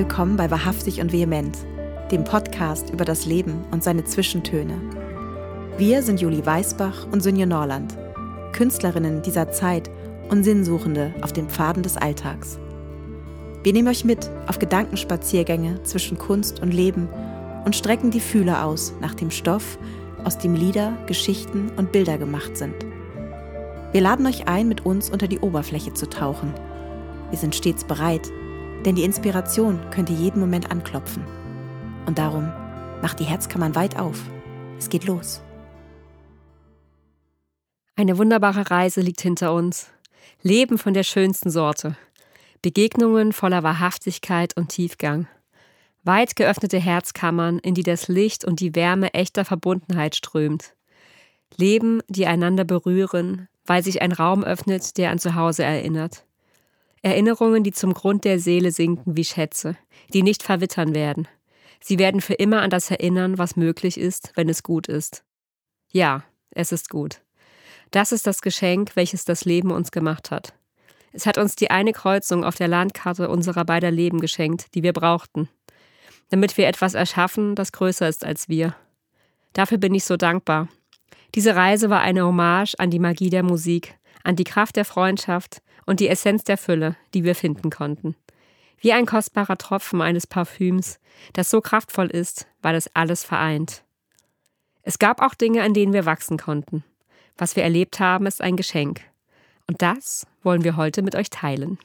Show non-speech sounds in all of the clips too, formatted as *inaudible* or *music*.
willkommen bei Wahrhaftig und Vehement, dem Podcast über das Leben und seine Zwischentöne. Wir sind Juli Weißbach und Sünje Norland, Künstlerinnen dieser Zeit und Sinnsuchende auf den Pfaden des Alltags. Wir nehmen euch mit auf Gedankenspaziergänge zwischen Kunst und Leben und strecken die Fühler aus nach dem Stoff, aus dem Lieder, Geschichten und Bilder gemacht sind. Wir laden euch ein, mit uns unter die Oberfläche zu tauchen. Wir sind stets bereit, denn die Inspiration könnte jeden Moment anklopfen. Und darum macht die Herzkammern weit auf. Es geht los. Eine wunderbare Reise liegt hinter uns. Leben von der schönsten Sorte. Begegnungen voller Wahrhaftigkeit und Tiefgang. Weit geöffnete Herzkammern, in die das Licht und die Wärme echter Verbundenheit strömt. Leben, die einander berühren, weil sich ein Raum öffnet, der an Zuhause erinnert. Erinnerungen, die zum Grund der Seele sinken wie Schätze, die nicht verwittern werden. Sie werden für immer an das erinnern, was möglich ist, wenn es gut ist. Ja, es ist gut. Das ist das Geschenk, welches das Leben uns gemacht hat. Es hat uns die eine Kreuzung auf der Landkarte unserer beider Leben geschenkt, die wir brauchten, damit wir etwas erschaffen, das größer ist als wir. Dafür bin ich so dankbar. Diese Reise war eine Hommage an die Magie der Musik, an die Kraft der Freundschaft und die Essenz der Fülle, die wir finden konnten. Wie ein kostbarer Tropfen eines Parfüms, das so kraftvoll ist, weil es alles vereint. Es gab auch Dinge, an denen wir wachsen konnten. Was wir erlebt haben, ist ein Geschenk. Und das wollen wir heute mit euch teilen.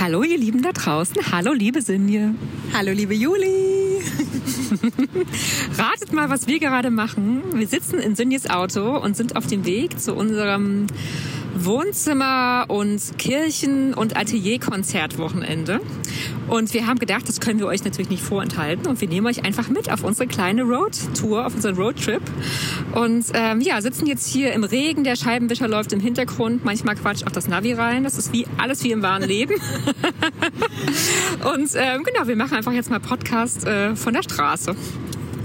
Hallo ihr Lieben da draußen. Hallo liebe Sinje. Hallo liebe Juli. *laughs* Ratet mal, was wir gerade machen. Wir sitzen in Sinjes Auto und sind auf dem Weg zu unserem Wohnzimmer und Kirchen- und Atelierkonzertwochenende. Und wir haben gedacht, das können wir euch natürlich nicht vorenthalten und wir nehmen euch einfach mit auf unsere kleine Roadtour, auf unseren Roadtrip. Und ähm, ja, sitzen jetzt hier im Regen, der Scheibenwischer läuft im Hintergrund, manchmal quatscht auch das Navi rein. Das ist wie alles wie im wahren Leben. *laughs* und ähm, genau, wir machen einfach jetzt mal Podcast äh, von der Straße.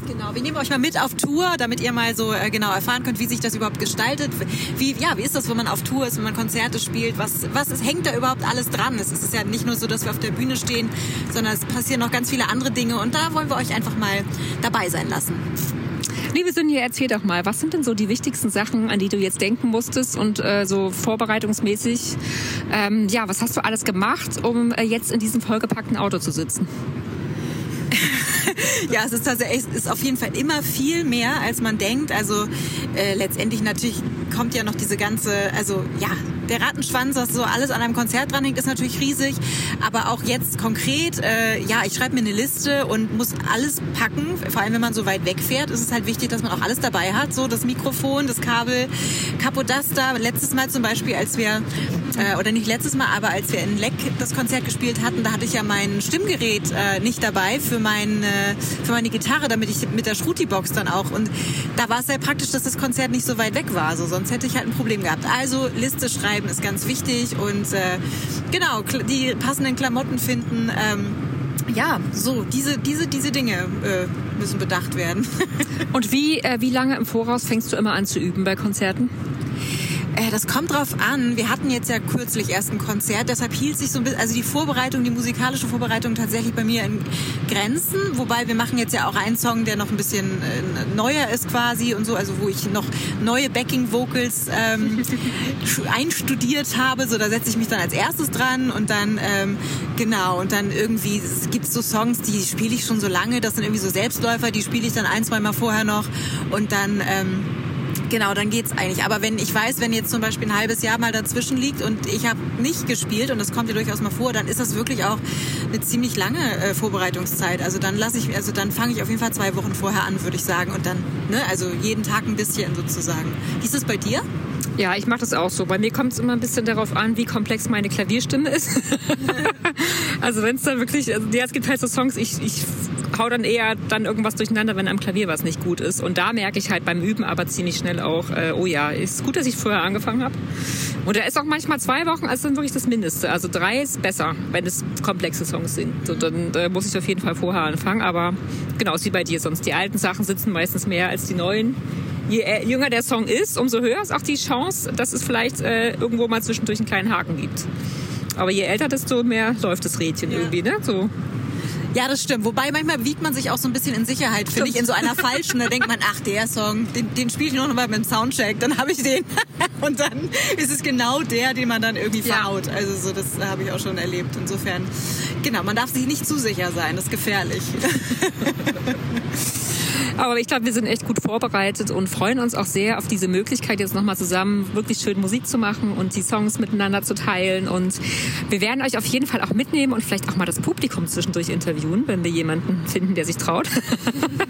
Genau, wir nehmen euch mal mit auf Tour, damit ihr mal so äh, genau erfahren könnt, wie sich das überhaupt gestaltet. Wie, ja, wie ist das, wenn man auf Tour ist, wenn man Konzerte spielt? Was, was ist, hängt da überhaupt alles dran? Es ist ja nicht nur so, dass wir auf der Bühne stehen, sondern es passieren noch ganz viele andere Dinge und da wollen wir euch einfach mal dabei sein lassen. Liebe Sünje, erzähl doch mal, was sind denn so die wichtigsten Sachen, an die du jetzt denken musstest und äh, so vorbereitungsmäßig, ähm, ja, was hast du alles gemacht, um äh, jetzt in diesem vollgepackten Auto zu sitzen? *laughs* *laughs* ja, es ist tatsächlich, es ist auf jeden Fall immer viel mehr, als man denkt. Also äh, letztendlich natürlich kommt ja noch diese ganze, also ja, der Rattenschwanz, was so alles an einem Konzert dranhängt, ist natürlich riesig. Aber auch jetzt konkret, äh, ja, ich schreibe mir eine Liste und muss alles packen. Vor allem, wenn man so weit wegfährt, ist es halt wichtig, dass man auch alles dabei hat. So das Mikrofon, das Kabel, Capodaster. Letztes Mal zum Beispiel, als wir, äh, oder nicht letztes Mal, aber als wir in Leck das Konzert gespielt hatten, da hatte ich ja mein Stimmgerät äh, nicht dabei für, mein, äh, für meine Gitarre, damit ich mit der Shruti-Box dann auch. Und da war es sehr praktisch, dass das Konzert nicht so weit weg war. So, sonst hätte ich halt ein Problem gehabt. Also Liste schreiben ist ganz wichtig und äh, genau, die passenden Klamotten finden. Ähm, ja, so, diese, diese, diese Dinge äh, müssen bedacht werden. *laughs* und wie, äh, wie lange im Voraus fängst du immer an zu üben bei Konzerten? Äh, das kommt drauf an. Wir hatten jetzt ja kürzlich erst ein Konzert, deshalb hielt sich so ein bisschen, also die Vorbereitung, die musikalische Vorbereitung tatsächlich bei mir in Grenzen. Wobei wir machen jetzt ja auch einen Song, der noch ein bisschen äh, neuer ist quasi und so, also wo ich noch neue Backing Vocals ähm, *laughs* einstudiert habe. So, da setze ich mich dann als erstes dran und dann ähm, genau und dann irgendwie gibt es so Songs, die spiele ich schon so lange. Das sind irgendwie so Selbstläufer, die spiele ich dann ein, zwei Mal vorher noch und dann ähm, Genau, dann geht's eigentlich. Aber wenn ich weiß, wenn jetzt zum Beispiel ein halbes Jahr mal dazwischen liegt und ich habe nicht gespielt und das kommt ja durchaus mal vor, dann ist das wirklich auch eine ziemlich lange äh, Vorbereitungszeit. Also dann lasse ich, also dann fange ich auf jeden Fall zwei Wochen vorher an, würde ich sagen, und dann, ne, also jeden Tag ein bisschen sozusagen. Wie ist das bei dir? Ja, ich mache das auch so. Bei mir kommt es immer ein bisschen darauf an, wie komplex meine Klavierstimme ist. *laughs* also wenn es dann wirklich, also, ja, es gibt halt so Songs, ich, ich hau dann eher dann irgendwas durcheinander, wenn am Klavier was nicht gut ist. Und da merke ich halt beim Üben aber ziemlich schnell auch, äh, oh ja, ist gut, dass ich vorher angefangen habe. Und da ist auch manchmal zwei Wochen, also dann wirklich das Mindeste. Also drei ist besser, wenn es komplexe Songs sind. So, dann äh, muss ich auf jeden Fall vorher anfangen. Aber genau, ist wie bei dir sonst. Die alten Sachen sitzen meistens mehr als die neuen. Je äh, jünger der Song ist, umso höher ist auch die Chance, dass es vielleicht äh, irgendwo mal zwischendurch einen kleinen Haken gibt. Aber je älter, desto mehr läuft das Rädchen ja. irgendwie, ne? So. Ja, das stimmt. Wobei manchmal wiegt man sich auch so ein bisschen in Sicherheit, finde ich, in so einer falschen. Da denkt man, ach, der Song, den, den spiele ich noch mal beim Soundcheck, dann habe ich den. *laughs* Und dann ist es genau der, den man dann irgendwie verhaut. Ja. Also so, das habe ich auch schon erlebt. Insofern, genau, man darf sich nicht zu sicher sein, das ist gefährlich. *laughs* Aber ich glaube, wir sind echt gut vorbereitet und freuen uns auch sehr auf diese Möglichkeit, jetzt nochmal zusammen wirklich schön Musik zu machen und die Songs miteinander zu teilen. Und wir werden euch auf jeden Fall auch mitnehmen und vielleicht auch mal das Publikum zwischendurch interviewen, wenn wir jemanden finden, der sich traut.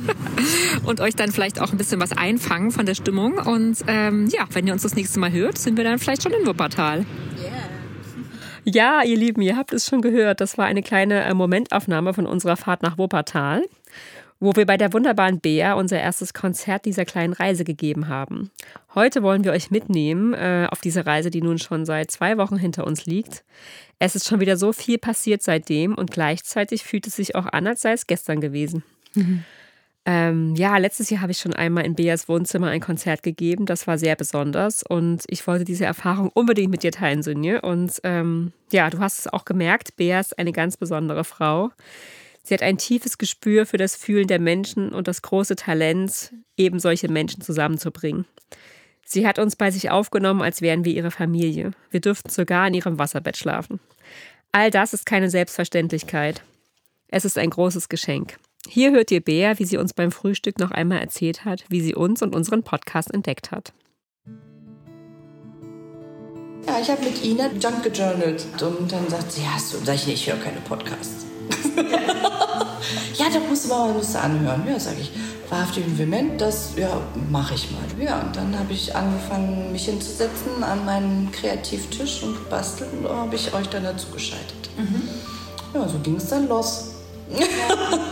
*laughs* und euch dann vielleicht auch ein bisschen was einfangen von der Stimmung. Und ähm, ja, wenn ihr uns das nächste Mal hört, sind wir dann vielleicht schon in Wuppertal. Ja, ihr Lieben, ihr habt es schon gehört. Das war eine kleine äh, Momentaufnahme von unserer Fahrt nach Wuppertal wo wir bei der wunderbaren Bea unser erstes Konzert dieser kleinen Reise gegeben haben. Heute wollen wir euch mitnehmen äh, auf diese Reise, die nun schon seit zwei Wochen hinter uns liegt. Es ist schon wieder so viel passiert seitdem und gleichzeitig fühlt es sich auch an, als sei es gestern gewesen. Mhm. Ähm, ja, letztes Jahr habe ich schon einmal in Beas Wohnzimmer ein Konzert gegeben. Das war sehr besonders und ich wollte diese Erfahrung unbedingt mit dir teilen, Sünje. Und ähm, ja, du hast es auch gemerkt, Bea ist eine ganz besondere Frau. Sie hat ein tiefes Gespür für das Fühlen der Menschen und das große Talent, eben solche Menschen zusammenzubringen. Sie hat uns bei sich aufgenommen, als wären wir ihre Familie. Wir dürften sogar in ihrem Wasserbett schlafen. All das ist keine Selbstverständlichkeit. Es ist ein großes Geschenk. Hier hört ihr Bea, wie sie uns beim Frühstück noch einmal erzählt hat, wie sie uns und unseren Podcast entdeckt hat. Ja, ich habe mit Ina Junk gejournalt und dann sagt sie, hast du, sag ich, ich höre keine Podcasts. *laughs* ja, da musst du mal was anhören. Ja, sage ich, wahrhaftig und vehement, das ja, mache ich mal. Ja, und dann habe ich angefangen, mich hinzusetzen an meinen Kreativtisch und gebastelt und da habe ich euch dann dazu geschaltet. Mhm. Ja, so ging es dann los. Ja,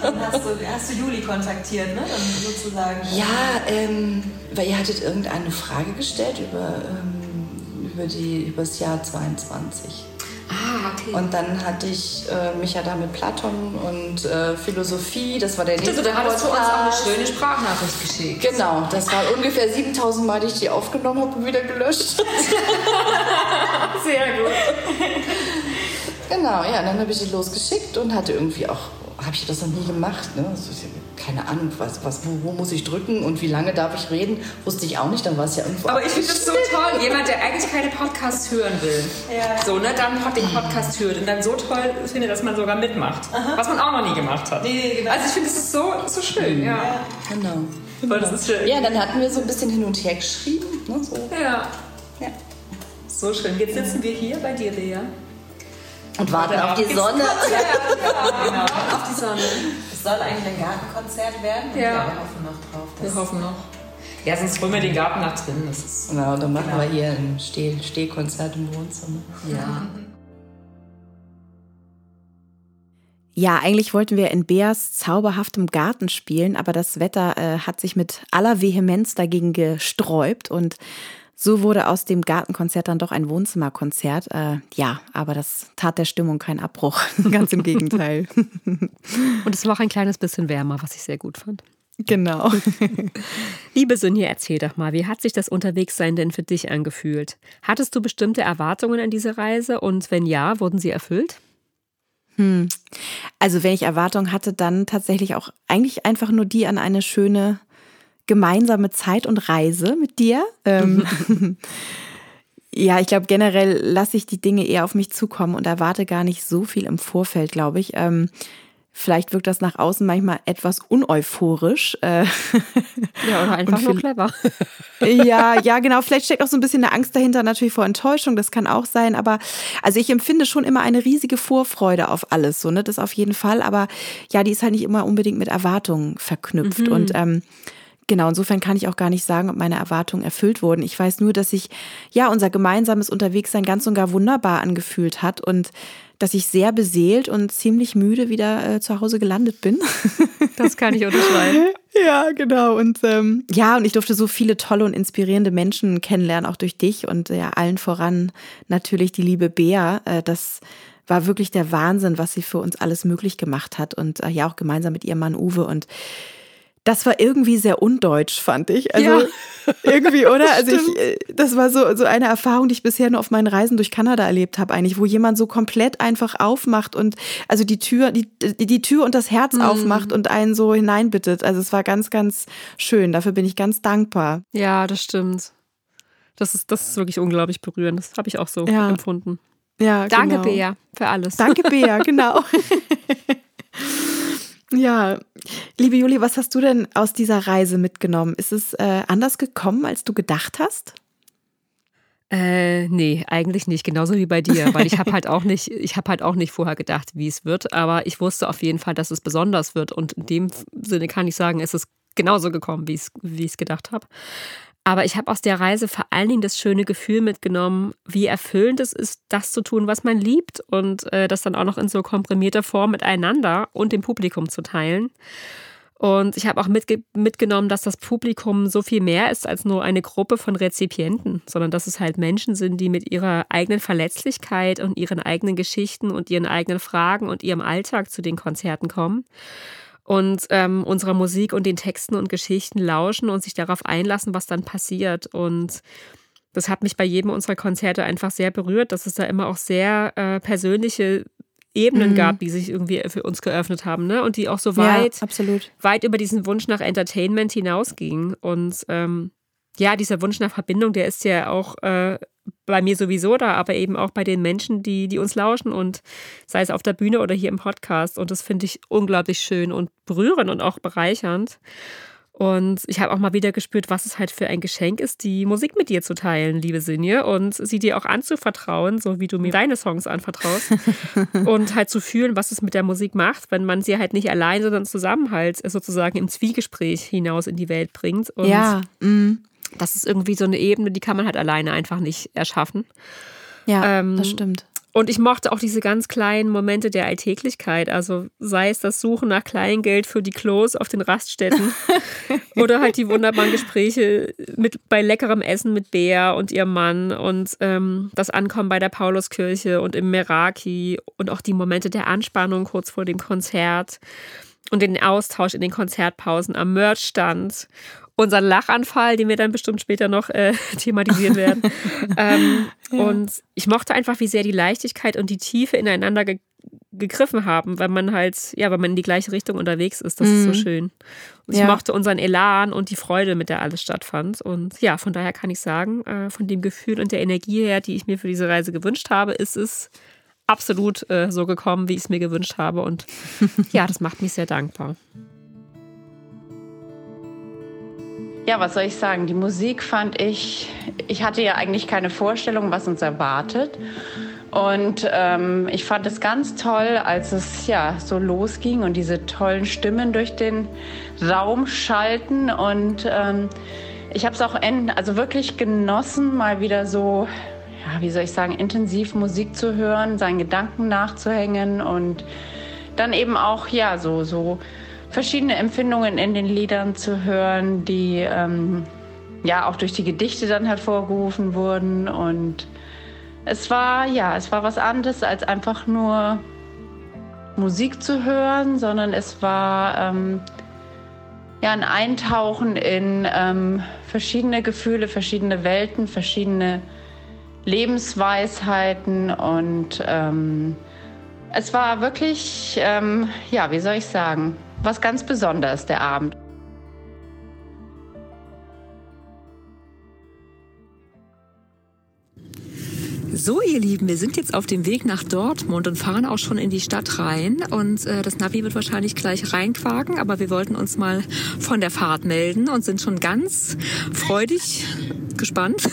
dann hast du, hast du Juli kontaktiert, ne? Dann sozusagen. Ja, ähm, weil ihr hattet irgendeine Frage gestellt über, ähm, über, die, über das Jahr 22. Ah, okay. Und dann hatte ich äh, mich ja da mit Platon und äh, Philosophie, das war der nächste Also da hattest du uns auch eine schöne Sprachnachricht geschickt. Genau, das war ungefähr 7000 Mal, die ich die aufgenommen habe und wieder gelöscht. *laughs* Sehr gut. Genau, ja, dann habe ich die losgeschickt und hatte irgendwie auch, habe ich das noch nie gemacht, ne? Also, keine Ahnung, was, was, wo, wo, muss ich drücken und wie lange darf ich reden, wusste ich auch nicht, dann war es ja irgendwo. Aber ich finde das so toll, jemand, der eigentlich keine Podcasts hören will, ja. so, ne, dann den Podcast hört und dann so toll findet, dass man sogar mitmacht, Aha. was man auch noch nie gemacht hat. Nee, genau. Also ich finde, das ist so, so schön, ja. ja. Genau. Weil das ist schön. Ja, dann hatten wir so ein bisschen hin und her geschrieben. Ne, so. Ja. ja. So schön. Jetzt sitzen wir hier bei dir, Lea. Und warten auf die Sonne. Ja, *laughs* genau. auf die Sonne. Es soll eigentlich ein Gartenkonzert werden. Ja. ja. wir hoffen noch drauf. Wir hoffen noch. Ja, sonst holen wir den Garten nach drin. Das ist genau, dann machen genau. wir hier ein Steh Stehkonzert im Wohnzimmer. Ja. *laughs* Ja, eigentlich wollten wir in Beas zauberhaftem Garten spielen, aber das Wetter äh, hat sich mit aller Vehemenz dagegen gesträubt und so wurde aus dem Gartenkonzert dann doch ein Wohnzimmerkonzert. Äh, ja, aber das tat der Stimmung keinen Abbruch. *laughs* Ganz im Gegenteil. *laughs* Und es war auch ein kleines bisschen wärmer, was ich sehr gut fand. Genau. *laughs* Liebe Sonja, erzähl doch mal, wie hat sich das Unterwegssein denn für dich angefühlt? Hattest du bestimmte Erwartungen an diese Reise und wenn ja, wurden sie erfüllt? Hm. Also wenn ich Erwartungen hatte, dann tatsächlich auch eigentlich einfach nur die an eine schöne gemeinsame Zeit und Reise mit dir. Ähm, *laughs* ja, ich glaube, generell lasse ich die Dinge eher auf mich zukommen und erwarte gar nicht so viel im Vorfeld, glaube ich. Ähm, Vielleicht wirkt das nach außen manchmal etwas uneuphorisch. Äh, ja, oder *laughs* einfach nur clever. *laughs* Ja, ja, genau. Vielleicht steckt auch so ein bisschen eine Angst dahinter, natürlich vor Enttäuschung. Das kann auch sein. Aber also ich empfinde schon immer eine riesige Vorfreude auf alles. So, ne? Das auf jeden Fall. Aber ja, die ist halt nicht immer unbedingt mit Erwartungen verknüpft. Mhm. Und ähm, Genau, insofern kann ich auch gar nicht sagen, ob meine Erwartungen erfüllt wurden. Ich weiß nur, dass sich ja unser gemeinsames Unterwegssein ganz und gar wunderbar angefühlt hat und dass ich sehr beseelt und ziemlich müde wieder äh, zu Hause gelandet bin. *laughs* Das kann ich unterschreiben. ja, genau. Und ähm, ja, und ich durfte so viele tolle und inspirierende Menschen kennenlernen, auch durch dich und ja, allen voran natürlich die liebe Bea. Äh, das war wirklich der Wahnsinn, was sie für uns alles möglich gemacht hat und äh, ja auch gemeinsam mit ihrem Mann Uwe und das war irgendwie sehr undeutsch, fand ich. Also Ja. *laughs* irgendwie, oder? Also ich, äh, das war so, so eine Erfahrung, die ich bisher nur auf meinen Reisen durch Kanada erlebt habe, eigentlich, wo jemand so komplett einfach aufmacht und also die Tür, die, die, Tür und das Herz aufmacht und einen so hineinbittet. Also es war ganz, ganz schön. Dafür bin ich ganz dankbar. Ja, das stimmt. Das ist, das ist wirklich unglaublich berührend. Das habe ich auch so Ja. empfunden. Ja, Danke, genau. Bea, für alles. Danke, Bea, *laughs* genau. *laughs* ja, liebe Juli, was hast du denn aus dieser Reise mitgenommen? Ist es äh, anders gekommen, als du gedacht hast? Äh, nee, eigentlich nicht. Genauso wie bei dir, weil ich habe halt auch nicht, ich habe halt auch nicht vorher gedacht, wie es wird, aber ich wusste auf jeden Fall, dass es besonders wird. Und in dem Sinne kann ich sagen, es ist genauso gekommen, wie ich es wie gedacht habe. Aber ich habe aus der Reise vor allen Dingen das schöne Gefühl mitgenommen, wie erfüllend es ist, das zu tun, was man liebt und äh, das dann auch noch in so komprimierter Form miteinander und dem Publikum zu teilen. Und ich habe auch mitge mitgenommen, dass das Publikum so viel mehr ist als nur eine Gruppe von Rezipienten, sondern dass es halt Menschen sind, die mit ihrer eigenen Verletzlichkeit und ihren eigenen Geschichten und ihren eigenen Fragen und ihrem Alltag zu den Konzerten kommen und ähm, unserer Musik und den Texten und Geschichten lauschen und sich darauf einlassen, was dann passiert. Und das hat mich bei jedem unserer Konzerte einfach sehr berührt, dass es da immer auch sehr äh, persönliche Ebenen Mhm. gab, die sich irgendwie für uns geöffnet haben, ne? Und die auch so weit ja, absolut. weit über diesen Wunsch nach Entertainment hinausging. Und ähm, ja, dieser Wunsch nach Verbindung, der ist ja auch äh, bei mir sowieso da, aber eben auch bei den Menschen, die, die uns lauschen und sei es auf der Bühne oder hier im Podcast. Und das finde ich unglaublich schön und berührend und auch bereichernd. Und ich habe auch mal wieder gespürt, was es halt für ein Geschenk ist, die Musik mit dir zu teilen, liebe Sinje, und sie dir auch anzuvertrauen, so wie du mir deine Songs anvertraust. *laughs* und halt zu fühlen, was es mit der Musik macht, wenn man sie halt nicht allein, sondern zusammen halt sozusagen im Zwiegespräch hinaus in die Welt bringt. Und ja, mm, das ist irgendwie so eine Ebene, die kann man halt alleine einfach nicht erschaffen. ja, Ähm, das stimmt. Und ich mochte auch diese ganz kleinen Momente der Alltäglichkeit. Also sei es das Suchen nach Kleingeld für die Klos auf den Raststätten *laughs* oder halt die wunderbaren Gespräche mit, bei leckerem Essen mit Bea und ihrem Mann und ähm, das Ankommen bei der Pauluskirche und im Meraki und auch die Momente der Anspannung kurz vor dem Konzert und den Austausch in den Konzertpausen am Merchstand. Unser Lachanfall, den wir dann bestimmt später noch äh, *laughs* thematisieren werden. *laughs* ähm, Und ich mochte einfach, wie sehr die Leichtigkeit und die Tiefe ineinander ge gegriffen haben, wenn man halt, ja, wenn man in die gleiche Richtung unterwegs ist. Das ist so schön. Und ich Ja. mochte unseren Elan und die Freude, mit der alles stattfand. Und ja, von daher kann ich sagen, äh, von dem Gefühl und der Energie her, die ich mir für diese Reise gewünscht habe, ist es absolut äh, so gekommen, wie ich es mir gewünscht habe. Und *laughs* ja, das macht mich sehr dankbar. Ja, was soll ich sagen? Die Musik fand ich, ich hatte ja eigentlich keine Vorstellung, was uns erwartet. Und ähm, ich fand es ganz toll, als es ja so losging und diese tollen Stimmen durch den Raum schalten. Und ähm, ich habe es auch en also wirklich genossen, mal wieder so, ja, wie soll ich sagen, intensiv Musik zu hören, seinen Gedanken nachzuhängen und dann eben auch ja so so verschiedene Empfindungen in den Liedern zu hören, die ähm, ja auch durch die Gedichte dann hervorgerufen wurden. Und es war ja es war was anderes als einfach nur Musik zu hören, sondern es war ähm, ja ein Eintauchen in ähm, verschiedene Gefühle, verschiedene Welten, verschiedene Lebensweisheiten. Und ähm, es war wirklich, ähm, ja, wie soll ich sagen, was ganz Besonderes, der Abend. So, ihr Lieben, wir sind jetzt auf dem Weg nach Dortmund und fahren auch schon in die Stadt rein. Und äh, das Navi wird wahrscheinlich gleich reinquaken, aber wir wollten uns mal von der Fahrt melden und sind schon ganz freudig gespannt. *laughs*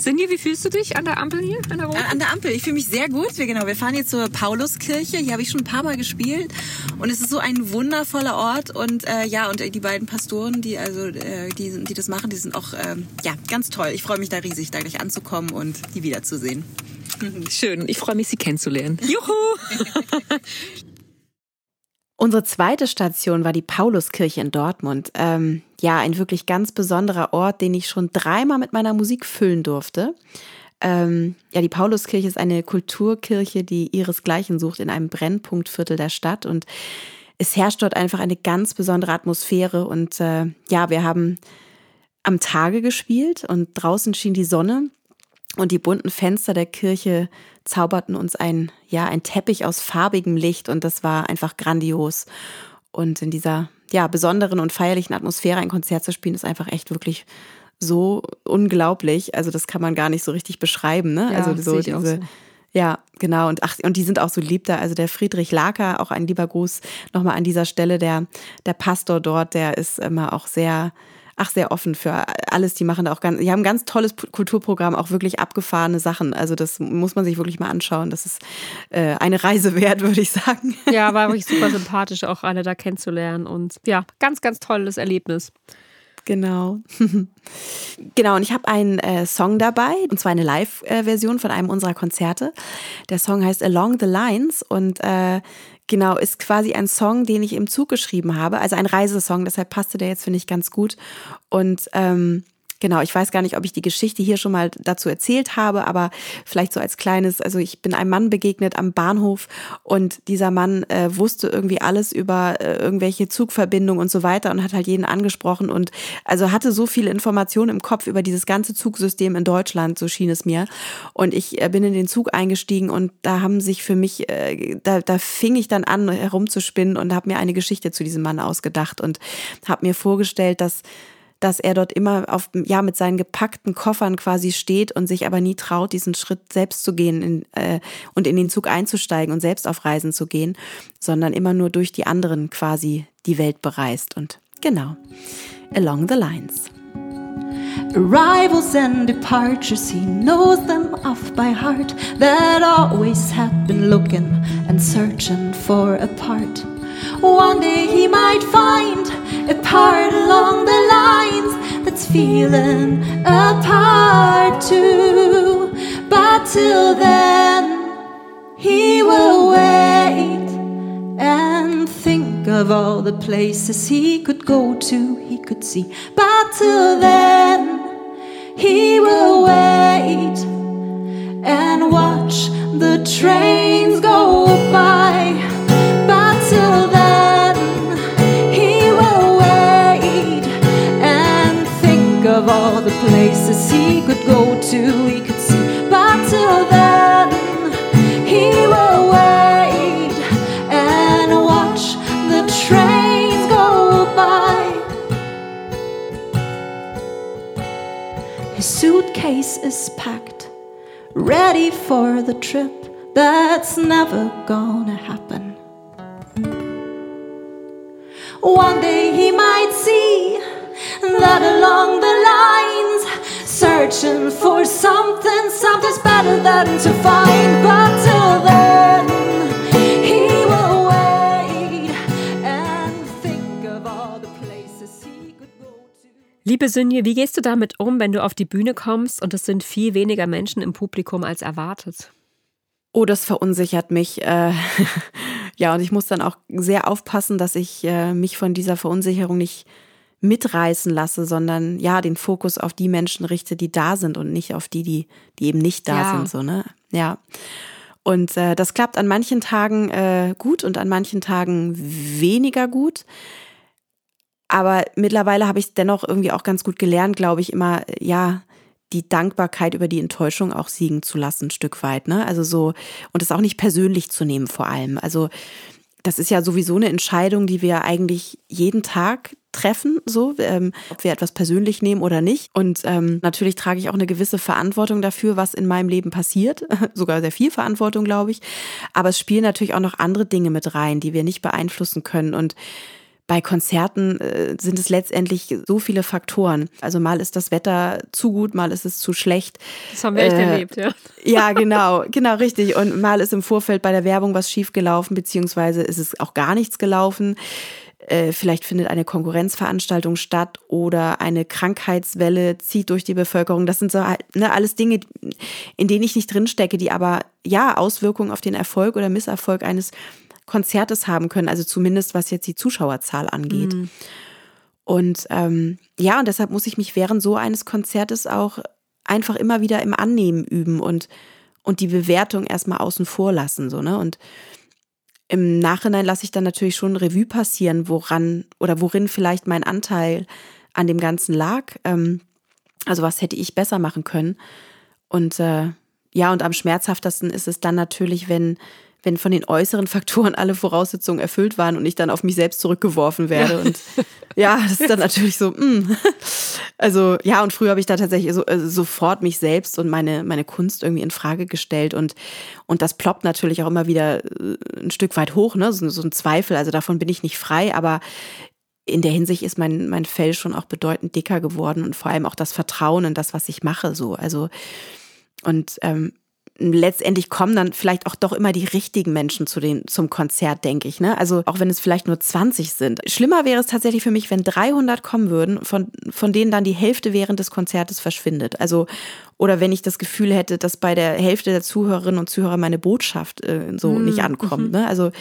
Sinje, wie fühlst du dich an der Ampel hier? An der roten? An der Ampel. Ich fühle mich sehr gut. Wir, genau, wir fahren jetzt zur Pauluskirche. Hier habe ich schon ein paar Mal gespielt. Und es ist so ein wundervoller Ort. Und äh, ja, und äh, die beiden Pastoren, die also äh, die, die das machen, die sind auch ähm, ja ganz toll. Ich freue mich da riesig, da gleich anzukommen und die wiederzusehen. *laughs* Schön, ich freue mich, Sie kennenzulernen. Juhu! *laughs* Unsere zweite Station war die Pauluskirche in Dortmund. Ähm, ja, ein wirklich ganz besonderer Ort, den ich schon dreimal mit meiner Musik füllen durfte. Ähm, ja, die Pauluskirche ist eine Kulturkirche, die ihresgleichen sucht in einem Brennpunktviertel der Stadt. Und es herrscht dort einfach eine ganz besondere Atmosphäre und äh, ja, wir haben am Tage gespielt und draußen schien die Sonne und die bunten Fenster der Kirche zauberten uns ein, ja, ein Teppich aus farbigem Licht und das war einfach grandios. Und in dieser, ja, besonderen und feierlichen Atmosphäre ein Konzert zu spielen, ist einfach echt wirklich so unglaublich. Also das kann man gar nicht so richtig beschreiben, ne? Ja, also so diese, so. ja, genau. Und ach, und die sind auch so lieb da. Also der Friedrich Laker, auch ein lieber Gruß nochmal an dieser Stelle, der, der Pastor dort, der ist immer auch sehr, ach, sehr offen für alles. Die machen da auch ganz, die haben ein ganz tolles Kulturprogramm, auch wirklich abgefahrene Sachen. Also das muss man sich wirklich mal anschauen. Das ist äh, eine Reise *laughs* wert, würde ich sagen. Ja, war wirklich super sympathisch, auch alle da kennenzulernen. Und ja, ganz, ganz tolles Erlebnis. Genau. *laughs* genau, und ich habe einen äh, Song dabei, und zwar eine Live-Version von einem unserer Konzerte. Der Song heißt Along the Lines und äh, genau, ist quasi ein Song, den ich im Zug geschrieben habe. Also ein Reisesong, deshalb passte der jetzt, finde ich, ganz gut. Und ähm, Genau, ich weiß gar nicht, ob ich die Geschichte hier schon mal dazu erzählt habe, aber vielleicht so als kleines, also ich bin einem Mann begegnet am Bahnhof und dieser Mann äh, wusste irgendwie alles über äh, irgendwelche Zugverbindungen und so weiter und hat halt jeden angesprochen und also hatte so viele Informationen im Kopf über dieses ganze Zugsystem in Deutschland, so schien es mir. Und ich äh, bin in den Zug eingestiegen und da haben sich für mich, äh, da, da fing ich dann an herumzuspinnen und habe mir eine Geschichte zu diesem Mann ausgedacht und habe mir vorgestellt, dass dass er dort immer auf, ja, mit seinen gepackten Koffern quasi steht und sich aber nie traut, diesen Schritt selbst zu gehen in, äh, und in den Zug einzusteigen und selbst auf Reisen zu gehen, sondern immer nur durch die anderen quasi die Welt bereist. Und genau, along the lines. Arrivals and departures, he knows them off by heart. That always had been looking and searching for a part. One day he might find a part along the lines that's feeling apart too. But till then, he will wait and think of all the places he could go to, he could see. But till then, he will wait and watch the trains go by. The places he could go to, he could see. But till then, he will wait and watch the trains go by. His suitcase is packed, ready for the trip that's never gonna happen. One day he might see that along the lines, searching for something, something's better than to find. But till then, he will wait and think of all the places he could go to. Liebe Sünje, wie gehst du damit um, wenn du auf die Bühne kommst und es sind viel weniger Menschen im Publikum als erwartet? Oh, das verunsichert mich. Äh, *laughs* ja, und ich muss dann auch sehr aufpassen, dass ich äh, mich von dieser Verunsicherung nicht mitreißen lasse, sondern ja, den Fokus auf die Menschen richte, die da sind und nicht auf die, die, die eben nicht da Ja. sind, so, ne? Ja. Und äh, das klappt an manchen Tagen äh, gut und an manchen Tagen weniger gut. Aber mittlerweile habe ich dennoch irgendwie auch ganz gut gelernt, glaube ich, immer, ja, die Dankbarkeit über die Enttäuschung auch siegen zu lassen, ein Stück weit, ne? Also so, und es auch nicht persönlich zu nehmen, vor allem. Also, das ist ja sowieso eine Entscheidung, die wir eigentlich jeden Tag treffen, so, ähm, ob wir etwas persönlich nehmen oder nicht. Und ähm, natürlich trage ich auch eine gewisse Verantwortung dafür, was in meinem Leben passiert. *laughs* Sogar sehr viel Verantwortung, glaube ich. Aber es spielen natürlich auch noch andere Dinge mit rein, die wir nicht beeinflussen können. Und bei Konzerten äh, sind es letztendlich so viele Faktoren. Also mal ist das Wetter zu gut, mal ist es zu schlecht. Das haben wir echt Äh, erlebt, ja. *laughs* Ja, genau, genau, richtig. Und mal ist im Vorfeld bei der Werbung was schiefgelaufen, beziehungsweise ist es auch gar nichts gelaufen. Äh, vielleicht findet eine Konkurrenzveranstaltung statt oder eine Krankheitswelle zieht durch die Bevölkerung. Das sind so halt, ne, alles Dinge, in denen ich nicht drinstecke, die aber ja Auswirkungen auf den Erfolg oder Misserfolg eines Konzertes haben können. Also zumindest was jetzt die Zuschauerzahl angeht. Und ähm, ja, und deshalb muss ich mich während so eines Konzertes auch einfach immer wieder im Annehmen üben und, und die Bewertung erstmal außen vor lassen. So, ne? Und im Nachhinein lasse ich dann natürlich schon Revue passieren, woran oder worin vielleicht mein Anteil an dem Ganzen lag. Ähm, also was hätte ich besser machen können. Und äh, ja, und am schmerzhaftesten ist es dann natürlich, wenn wenn von den äußeren Faktoren alle Voraussetzungen erfüllt waren und ich dann auf mich selbst zurückgeworfen werde. Ja. Und ja, das ist dann natürlich so, mh. Mm. also ja, und früher habe ich da tatsächlich so, also sofort mich selbst und meine, meine Kunst irgendwie in Frage gestellt und, und das ploppt natürlich auch immer wieder äh, ein Stück weit hoch, ne? so, so ein Zweifel, also davon bin ich nicht frei, aber in der Hinsicht ist mein, mein Fell schon auch bedeutend dicker geworden und vor allem auch das Vertrauen in das, was ich mache, so, also und ähm, letztendlich kommen dann vielleicht auch doch immer die richtigen Menschen zu den, zum Konzert, denke ich. Ne? Also auch wenn es vielleicht nur 20 sind. Schlimmer wäre es tatsächlich für mich, wenn 300 kommen würden, von, von denen dann die Hälfte während des Konzertes verschwindet. Also oder wenn ich das Gefühl hätte, dass bei der Hälfte der Zuhörerinnen und Zuhörer meine Botschaft äh, so mhm. nicht ankommt. Ne? Also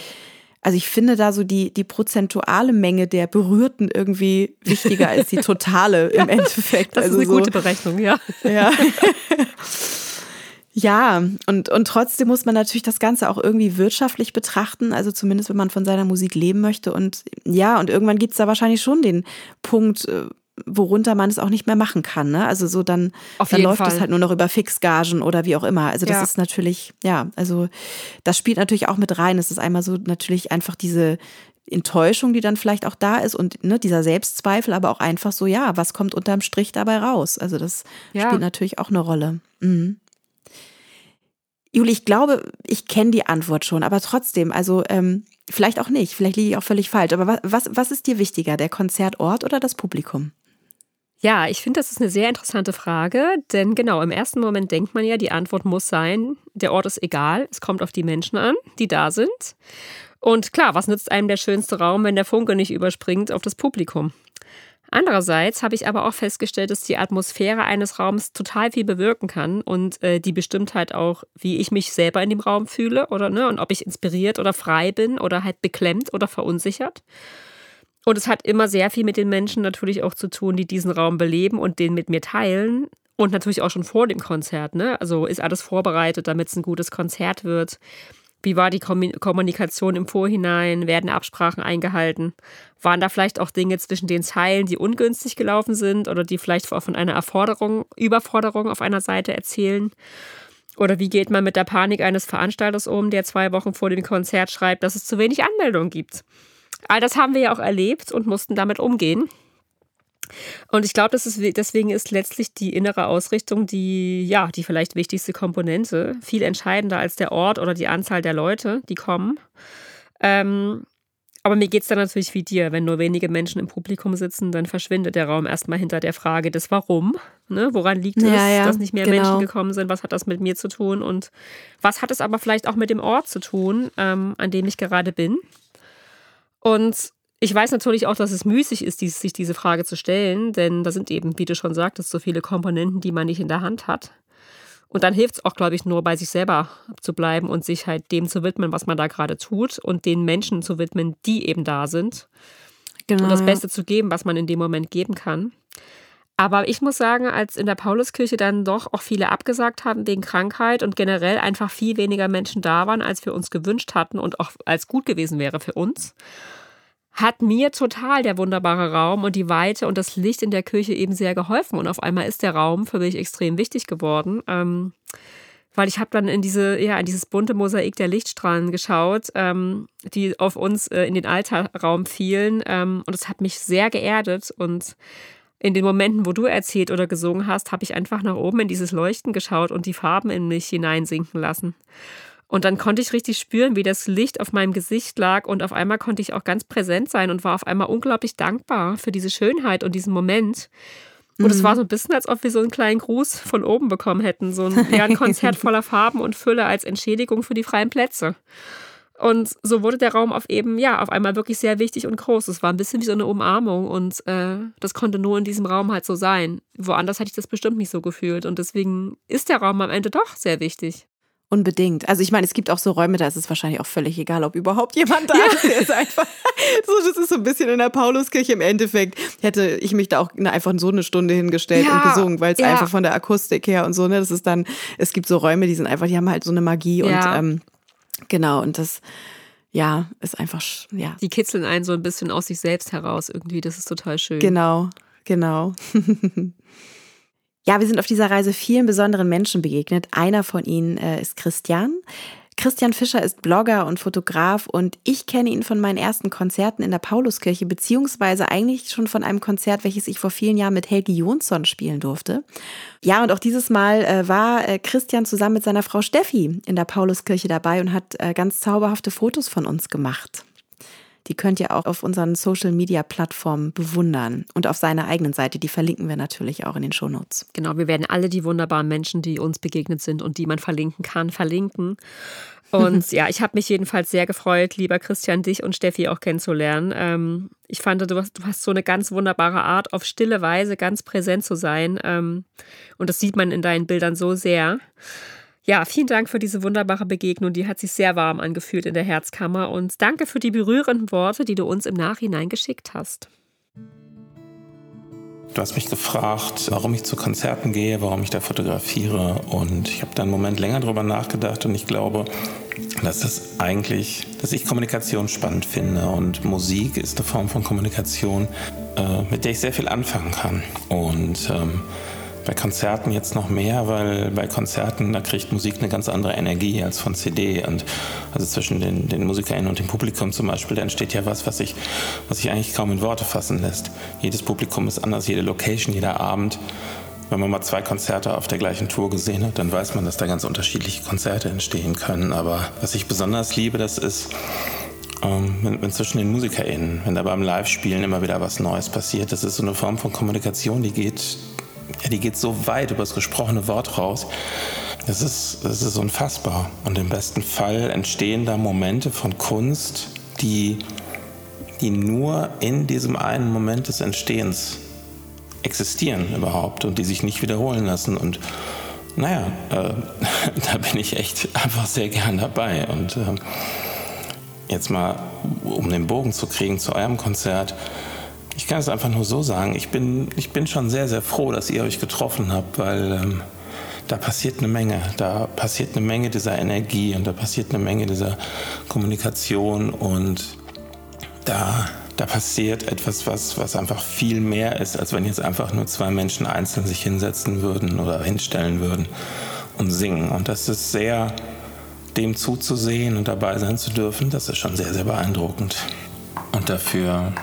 also ich finde da so die, die prozentuale Menge der Berührten irgendwie wichtiger als die *laughs* totale im Endeffekt. Das also ist eine so, gute Berechnung, ja. Ja. *laughs* *laughs* Ja, und, und trotzdem muss man natürlich das Ganze auch irgendwie wirtschaftlich betrachten, also zumindest wenn man von seiner Musik leben möchte. Und ja, und irgendwann gibt's da wahrscheinlich schon den Punkt, äh, worunter man es auch nicht mehr machen kann. Ne? Also so dann, dann läuft Fall. es halt nur noch über Fixgagen oder wie auch immer. Also das ja. ist natürlich, ja, also das spielt natürlich auch mit rein. Es ist einmal so natürlich einfach diese Enttäuschung, die dann vielleicht auch da ist und ne, dieser Selbstzweifel, aber auch einfach so, ja, was kommt unterm Strich dabei raus? Also das ja. spielt natürlich auch eine Rolle. Mhm. Juli, ich glaube, ich kenne die Antwort schon, aber trotzdem, also ähm, vielleicht auch nicht, vielleicht liege ich auch völlig falsch. Aber was, was, was ist dir wichtiger, der Konzertort oder das Publikum? Ja, ich finde, das ist eine sehr interessante Frage, denn genau, im ersten Moment denkt man ja, die Antwort muss sein, der Ort ist egal, es kommt auf die Menschen an, die da sind. Und klar, was nützt einem der schönste Raum, wenn der Funke nicht überspringt auf das Publikum? Andererseits habe ich aber auch festgestellt, dass die Atmosphäre eines Raums total viel bewirken kann und äh, die bestimmt halt auch, wie ich mich selber in dem Raum fühle oder ne, und ob ich inspiriert oder frei bin oder halt beklemmt oder verunsichert. Und es hat immer sehr viel mit den Menschen natürlich auch zu tun, die diesen Raum beleben und den mit mir teilen. Und natürlich auch schon vor dem Konzert. Ne? Also ist alles vorbereitet, damit es ein gutes Konzert wird. Wie war die Kommunikation im Vorhinein? Werden Absprachen eingehalten? Waren da vielleicht auch Dinge zwischen den Zeilen, die ungünstig gelaufen sind oder die vielleicht von einer Erforderung, Überforderung auf einer Seite erzählen? Oder wie geht man mit der Panik eines Veranstalters um, der zwei Wochen vor dem Konzert schreibt, dass es zu wenig Anmeldungen gibt? All das haben wir ja auch erlebt und mussten damit umgehen. Und ich glaube, deswegen ist letztlich die innere Ausrichtung die, ja, die vielleicht wichtigste Komponente, viel entscheidender als der Ort oder die Anzahl der Leute, die kommen. Ähm, aber mir geht es dann natürlich wie dir. Wenn nur wenige Menschen im Publikum sitzen, dann verschwindet der Raum erstmal hinter der Frage des Warum. Ne? Woran liegt es, ja, ja, dass nicht mehr genau. Menschen gekommen sind? Was hat das mit mir zu tun? Und was hat es aber vielleicht auch mit dem Ort zu tun, ähm, an dem ich gerade bin? Und ich weiß natürlich auch, dass es müßig ist, sich diese Frage zu stellen, denn da sind eben, wie du schon sagtest, so viele Komponenten, die man nicht in der Hand hat. Und dann hilft es auch, glaube ich, nur bei sich selber zu bleiben und sich halt dem zu widmen, was man da gerade tut und den Menschen zu widmen, die eben da sind. Genau, und das Beste zu geben, was man in dem Moment geben kann. Aber ich muss sagen, als in der Pauluskirche dann doch auch viele abgesagt haben wegen Krankheit und generell einfach viel weniger Menschen da waren, als wir uns gewünscht hatten und auch als gut gewesen wäre für uns, hat mir total der wunderbare Raum und die Weite und das Licht in der Kirche eben sehr geholfen. Und auf einmal ist der Raum für mich extrem wichtig geworden. Ähm, weil ich habe dann in diese, ja, in dieses bunte Mosaik der Lichtstrahlen geschaut, ähm, die auf uns äh, in den Altarraum fielen. Ähm, und es hat mich sehr geerdet. Und in den Momenten, wo du erzählt oder gesungen hast, habe ich einfach nach oben in dieses Leuchten geschaut und die Farben in mich hineinsinken lassen. Und dann konnte ich richtig spüren, wie das Licht auf meinem Gesicht lag und auf einmal konnte ich auch ganz präsent sein und war auf einmal unglaublich dankbar für diese Schönheit und diesen Moment. Und es mhm. war so ein bisschen, als ob wir so einen kleinen Gruß von oben bekommen hätten. So ein, ja, ein *laughs* Konzert voller Farben und Fülle als Entschädigung für die freien Plätze. Und so wurde der Raum auf eben, ja, auf einmal wirklich sehr wichtig und groß. Es war ein bisschen wie so eine Umarmung und äh, das konnte nur in diesem Raum halt so sein. Woanders hätte ich das bestimmt nicht so gefühlt. Und deswegen ist der Raum am Ende doch sehr wichtig. Unbedingt. Also ich meine, es gibt auch so Räume, da ist es wahrscheinlich auch völlig egal, ob überhaupt jemand da ist. Der ist einfach *laughs* so, das ist so ein bisschen in der Pauluskirche im Endeffekt. Hätte ich mich da auch einfach so eine Stunde hingestellt ja, und gesungen, weil es ja. einfach von der Akustik her und so, ne, das ist dann, es gibt so Räume, die sind einfach, die haben halt so eine Magie ja. und ähm, genau, und das, ja, ist einfach, ja. Die kitzeln einen so ein bisschen aus sich selbst heraus irgendwie. Das ist total schön. Genau, genau. *laughs* ja, wir sind auf dieser Reise vielen besonderen Menschen begegnet. Einer von ihnen äh, ist Christian. Christian Fischer ist Blogger und Fotograf und ich kenne ihn von meinen ersten Konzerten in der Pauluskirche, beziehungsweise eigentlich schon von einem Konzert, welches ich vor vielen Jahren mit Helgi Jonsson spielen durfte. Ja, und auch dieses Mal äh, war äh, Christian zusammen mit seiner Frau Steffi in der Pauluskirche dabei und hat äh, ganz zauberhafte Fotos von uns gemacht. Die könnt ihr auch auf unseren Social Media Plattformen bewundern und auf seiner eigenen Seite. Die verlinken wir natürlich auch in den Shownotes. Genau, wir werden alle die wunderbaren Menschen, die uns begegnet sind und die man verlinken kann, verlinken. *laughs* Und ja, ich habe mich jedenfalls sehr gefreut, lieber Christian, dich und Steffi auch kennenzulernen. Ähm, ich fand, du hast, du hast, so eine ganz wunderbare Art, auf stille Weise ganz präsent zu sein. Ähm, und das sieht man in deinen Bildern so sehr. Ja, vielen Dank für diese wunderbare Begegnung. Die hat sich sehr warm angefühlt in der Herzkammer. Und danke für die berührenden Worte, die du uns im Nachhinein geschickt hast. Du hast mich gefragt, warum ich zu Konzerten gehe, warum ich da fotografiere. Und ich habe da einen Moment länger drüber nachgedacht und ich glaube, dass das eigentlich, dass ich Kommunikation spannend finde. Und Musik ist eine Form von Kommunikation, äh, mit der ich sehr viel anfangen kann. Und ähm, bei Konzerten jetzt noch mehr, weil bei Konzerten, da kriegt Musik eine ganz andere Energie als von CD. Und also zwischen den, den MusikerInnen und dem Publikum zum Beispiel, da entsteht ja was, was sich, was sich eigentlich kaum in Worte fassen lässt. Jedes Publikum ist anders, jede Location, jeder Abend. Wenn man mal zwei Konzerte auf der gleichen Tour gesehen hat, dann weiß man, dass da ganz unterschiedliche Konzerte entstehen können. Aber was ich besonders liebe, das ist, ähm, wenn, wenn, zwischen den MusikerInnen, wenn da beim Live-Spielen immer wieder was Neues passiert. Das ist so eine Form von Kommunikation, die geht ja, die geht so weit über das gesprochene Wort raus. Das ist, das ist unfassbar. Und im besten Fall entstehen da Momente von Kunst, die, die nur in diesem einen Moment des Entstehens existieren überhaupt und die sich nicht wiederholen lassen. Und naja, äh, *laughs* da bin ich echt einfach sehr gern dabei. Und äh, jetzt mal, um den Bogen zu kriegen zu eurem Konzert, ich kann es einfach nur so sagen. Ich bin, ich bin schon sehr, sehr froh, dass ihr euch getroffen habt, weil ähm, da passiert eine Menge. Da passiert eine Menge dieser Energie und da passiert eine Menge dieser Kommunikation und da, da passiert etwas, was, was einfach viel mehr ist, als wenn jetzt einfach nur zwei Menschen einzeln sich hinsetzen würden oder hinstellen würden und singen. Und das ist sehr, dem zuzusehen und dabei sein zu dürfen, das ist schon sehr, sehr beeindruckend. Und dafür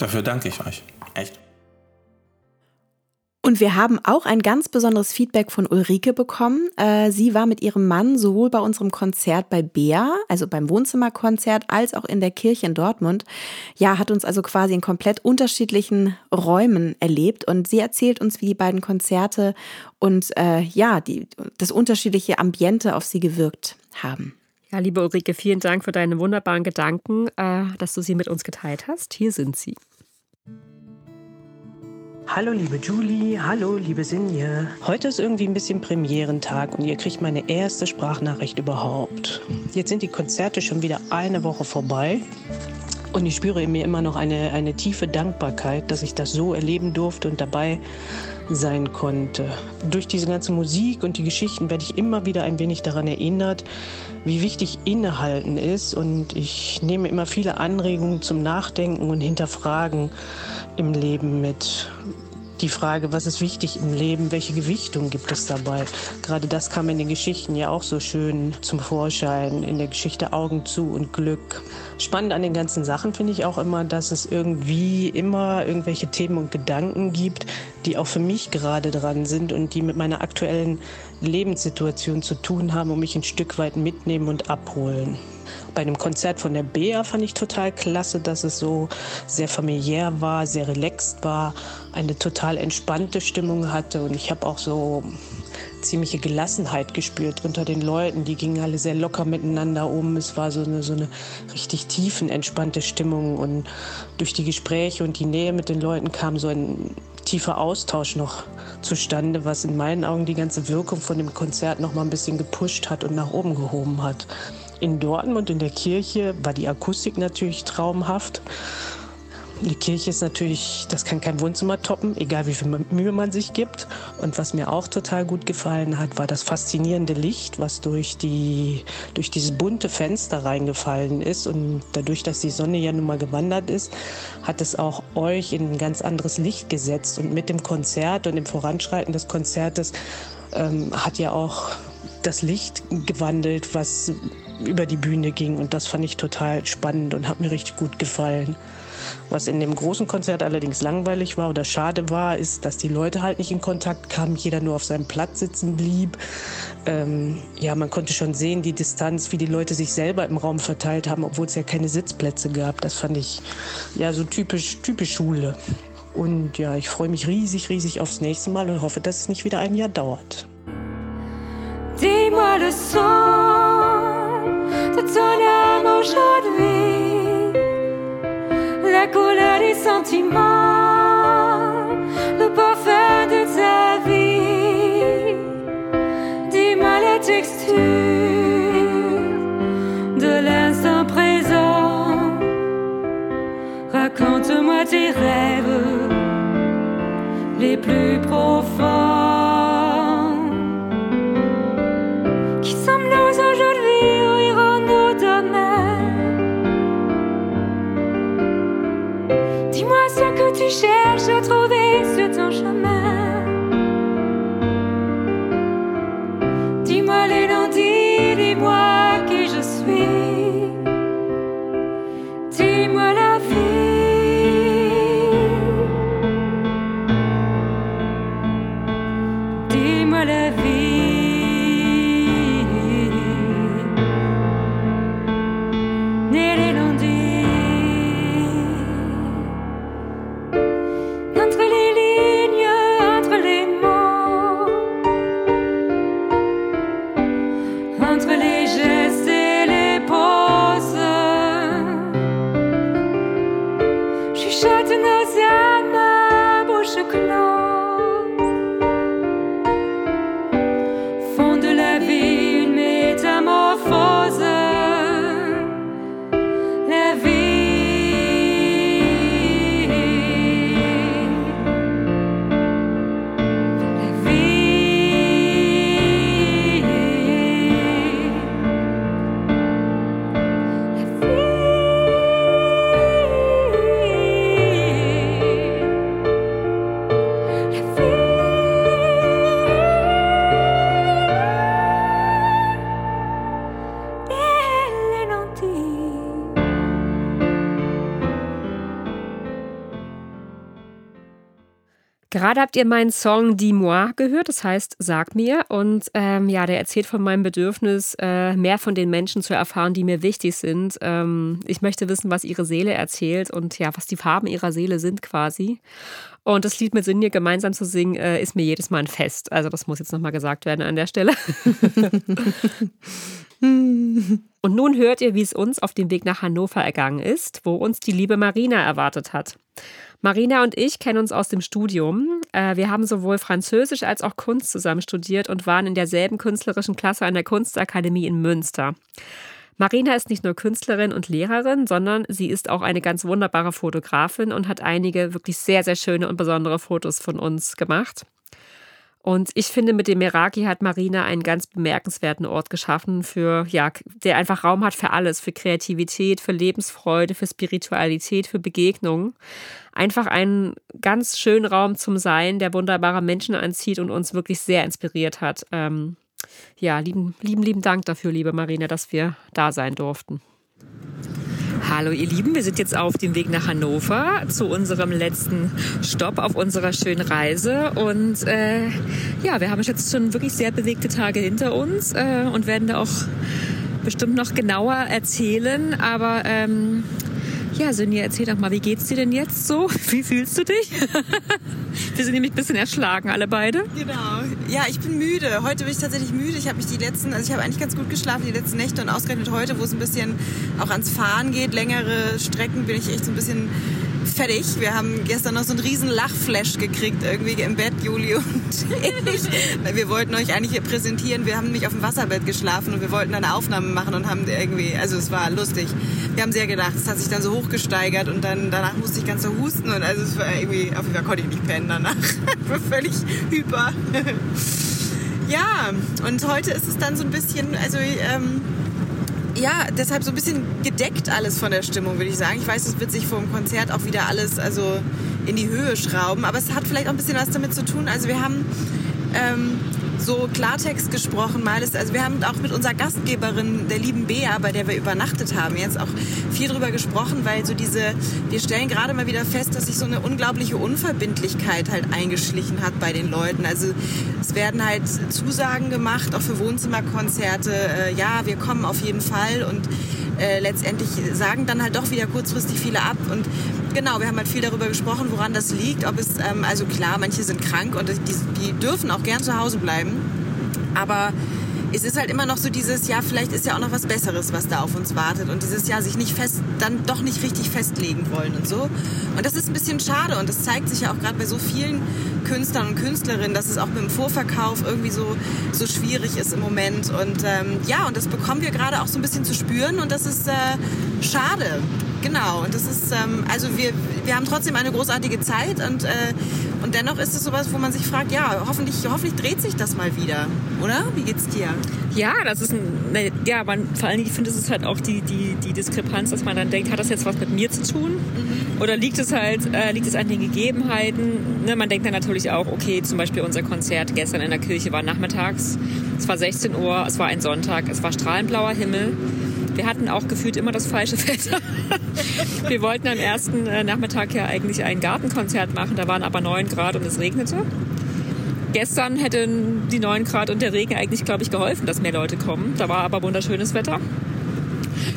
Dafür danke ich euch. Echt. Und wir haben auch ein ganz besonderes Feedback von Ulrike bekommen. Äh, sie war mit ihrem Mann sowohl bei unserem Konzert bei Bea, also beim Wohnzimmerkonzert, als auch in der Kirche in Dortmund. Ja, hat uns also quasi in komplett unterschiedlichen Räumen erlebt. Und sie erzählt uns, wie die beiden Konzerte und äh, ja, die, das unterschiedliche Ambiente auf sie gewirkt haben. Ja, liebe Ulrike, vielen Dank für deine wunderbaren Gedanken, äh, dass du sie mit uns geteilt hast. Hier sind sie. Hallo liebe Julie, hallo liebe Sinje. Heute ist irgendwie ein bisschen Premierentag und ihr kriegt meine erste Sprachnachricht überhaupt. Jetzt sind die Konzerte schon wieder eine Woche vorbei und ich spüre in mir immer noch eine, eine tiefe Dankbarkeit, dass ich das so erleben durfte und dabei sein konnte. Durch diese ganze Musik und die Geschichten werde ich immer wieder ein wenig daran erinnert, wie wichtig Innehalten ist und ich nehme immer viele Anregungen zum Nachdenken und Hinterfragen im Leben mit die Frage, was ist wichtig im Leben, welche Gewichtung gibt es dabei. Gerade das kam in den Geschichten ja auch so schön zum Vorschein, in der Geschichte Augen zu und Glück. Spannend an den ganzen Sachen finde ich auch immer, dass es irgendwie immer irgendwelche Themen und Gedanken gibt, die auch für mich gerade dran sind und die mit meiner aktuellen Lebenssituation zu tun haben und mich ein Stück weit mitnehmen und abholen. Bei einem Konzert von der Bea fand ich total klasse, dass es so sehr familiär war, sehr relaxed war, eine total entspannte Stimmung hatte und ich habe auch so ziemliche Gelassenheit gespürt unter den Leuten. Die gingen alle sehr locker miteinander um. Es war so eine, so eine richtig tiefen, entspannte Stimmung. Und durch die Gespräche und die Nähe mit den Leuten kam so ein tiefer Austausch noch zustande, was in meinen Augen die ganze Wirkung von dem Konzert noch mal ein bisschen gepusht hat und nach oben gehoben hat. In Dortmund in der Kirche war die Akustik natürlich traumhaft. die Kirche ist natürlich, das kann kein Wohnzimmer toppen, egal wie viel Mühe man sich gibt. Und was mir auch total gut gefallen hat, war das faszinierende Licht, was durch, die, durch dieses bunte Fenster reingefallen ist. Und dadurch, dass die Sonne ja nun mal gewandert ist, hat es auch euch in ein ganz anderes Licht gesetzt. Und mit dem Konzert und dem Voranschreiten des Konzertes ähm, hat ja auch das Licht gewandelt, was über die Bühne ging. Und das fand ich total spannend und hat mir richtig gut gefallen. Was in dem großen Konzert allerdings langweilig war oder schade war, ist, dass die Leute halt nicht in Kontakt kamen, jeder nur auf seinem Platz sitzen blieb. Ähm, ja, man konnte schon sehen, die Distanz, wie die Leute sich selber im Raum verteilt haben, obwohl es ja keine Sitzplätze gab. Das fand ich ja so typisch, typisch Schule. Und ja, ich freue mich riesig, riesig aufs nächste Mal und hoffe, dass es nicht wieder ein Jahr dauert. Dis-moi le son de ton âme aujourd'hui, la couleur des sentiments, le parfum de ta vie. Dis-moi la texture de l'instant présent, raconte-moi tes rêves les plus profonds. Cherche à trouver sur ton chemin. Gerade habt ihr meinen Song Dis-moi gehört, das heißt Sag mir. Und ähm, ja, der erzählt von meinem Bedürfnis, äh, mehr von den Menschen zu erfahren, die mir wichtig sind. Ähm, ich möchte wissen, was ihre Seele erzählt und ja, was die Farben ihrer Seele sind quasi. Und das Lied mit Sinje gemeinsam zu singen, äh, ist mir jedes Mal ein Fest. Also das muss jetzt nochmal gesagt werden an der Stelle. *laughs* Und nun hört ihr, wie es uns auf dem Weg nach Hannover ergangen ist, wo uns die liebe Marina erwartet hat. Marina und ich kennen uns aus dem Studium. Äh, wir haben sowohl Französisch als auch Kunst zusammen studiert und waren in derselben künstlerischen Klasse an der Kunstakademie in Münster. Marina ist nicht nur Künstlerin und Lehrerin, sondern sie ist auch eine ganz wunderbare Fotografin und hat einige wirklich sehr, sehr schöne und besondere Fotos von uns gemacht. Und ich finde, mit dem Meraki hat Marina einen ganz bemerkenswerten Ort geschaffen, für, ja, der einfach Raum hat für alles, für Kreativität, für Lebensfreude, für Spiritualität, für Begegnungen. Einfach einen ganz schönen Raum zum Sein, der wunderbare Menschen anzieht und uns wirklich sehr inspiriert hat. Ähm, ja, lieben, lieben, lieben Dank dafür, liebe Marina, dass wir da sein durften. Hallo ihr Lieben, wir sind jetzt auf dem Weg nach Hannover zu unserem letzten Stopp auf unserer schönen Reise. Und äh, ja, wir haben jetzt schon wirklich sehr bewegte Tage hinter uns äh, und werden da auch bestimmt noch genauer erzählen, aber ähm, ja, Sonja, erzähl doch mal, wie geht's dir denn jetzt so? Wie fühlst du dich? *laughs* Wir sind nämlich ein bisschen erschlagen, alle beide. Genau. Ja, ich bin müde. Heute bin ich tatsächlich müde. Ich habe mich die letzten, also ich habe eigentlich ganz gut geschlafen die letzten Nächte und ausgerechnet heute, wo es ein bisschen auch ans Fahren geht, längere Strecken, bin ich echt so ein bisschen fertig. Wir haben gestern noch so einen riesen Lachflash gekriegt, irgendwie im Bett, Juli und ich. Wir wollten euch eigentlich präsentieren. Wir haben nämlich auf dem Wasserbett geschlafen und wir wollten eine Aufnahme machen und haben irgendwie, also es war lustig. Wir haben sehr gedacht, es hat sich dann so hochgesteigert und dann danach musste ich ganz so husten und also es war irgendwie, auf jeden Fall konnte ich nicht pennen danach. Ich *laughs* war völlig hyper. *laughs* ja, und heute ist es dann so ein bisschen, also ähm, ja, deshalb so ein bisschen gedeckt alles von der Stimmung, würde ich sagen. Ich weiß, es wird sich vor dem Konzert auch wieder alles also in die Höhe schrauben, aber es hat vielleicht auch ein bisschen was damit zu tun. Also wir haben ähm, so Klartext gesprochen mal ist, also wir haben auch mit unserer Gastgeberin, der lieben Bea, bei der wir übernachtet haben, jetzt auch viel drüber gesprochen, weil so diese, wir stellen gerade mal wieder fest, dass sich so eine unglaubliche Unverbindlichkeit halt eingeschlichen hat bei den Leuten. Also es werden halt Zusagen gemacht, auch für Wohnzimmerkonzerte, äh, ja, wir kommen auf jeden Fall und äh, letztendlich sagen dann halt doch wieder kurzfristig viele ab und Genau, wir haben halt viel darüber gesprochen, woran das liegt. Ob es, ähm, also klar, manche sind krank und die, die dürfen auch gern zu Hause bleiben. Aber es ist halt immer noch so dieses, ja, vielleicht ist ja auch noch was Besseres, was da auf uns wartet. Und dieses Jahr sich nicht fest, dann doch nicht richtig festlegen wollen und so. Und das ist ein bisschen schade und das zeigt sich ja auch gerade bei so vielen Künstlern und Künstlerinnen, dass es auch mit dem Vorverkauf irgendwie so, so schwierig ist im Moment. Und ähm, ja, und das bekommen wir gerade auch so ein bisschen zu spüren und das ist äh, schade. Genau, und das ist, ähm, also wir, wir haben trotzdem eine großartige Zeit und, äh, und dennoch ist es sowas, wo man sich fragt, ja, hoffentlich, hoffentlich dreht sich das mal wieder, oder? Wie geht's dir? Ja, das ist ein, ne, ja, man, vor allen Dingen, ich finde, es ist halt auch die, die, die Diskrepanz, dass man dann denkt, hat das jetzt was mit mir zu tun? Mhm. Oder liegt es halt, äh, liegt es an den Gegebenheiten? Ne, man denkt dann natürlich auch, okay, zum Beispiel unser Konzert gestern in der Kirche war nachmittags, es war 16 Uhr, es war ein Sonntag, es war strahlend blauer Himmel. Wir hatten auch gefühlt immer das falsche Wetter. *laughs* Wir wollten am ersten äh, Nachmittag ja eigentlich ein Gartenkonzert machen, da waren aber 9 Grad und es regnete. Gestern hätten die 9 Grad und der Regen eigentlich, glaube ich, geholfen, dass mehr Leute kommen. Da war aber wunderschönes Wetter.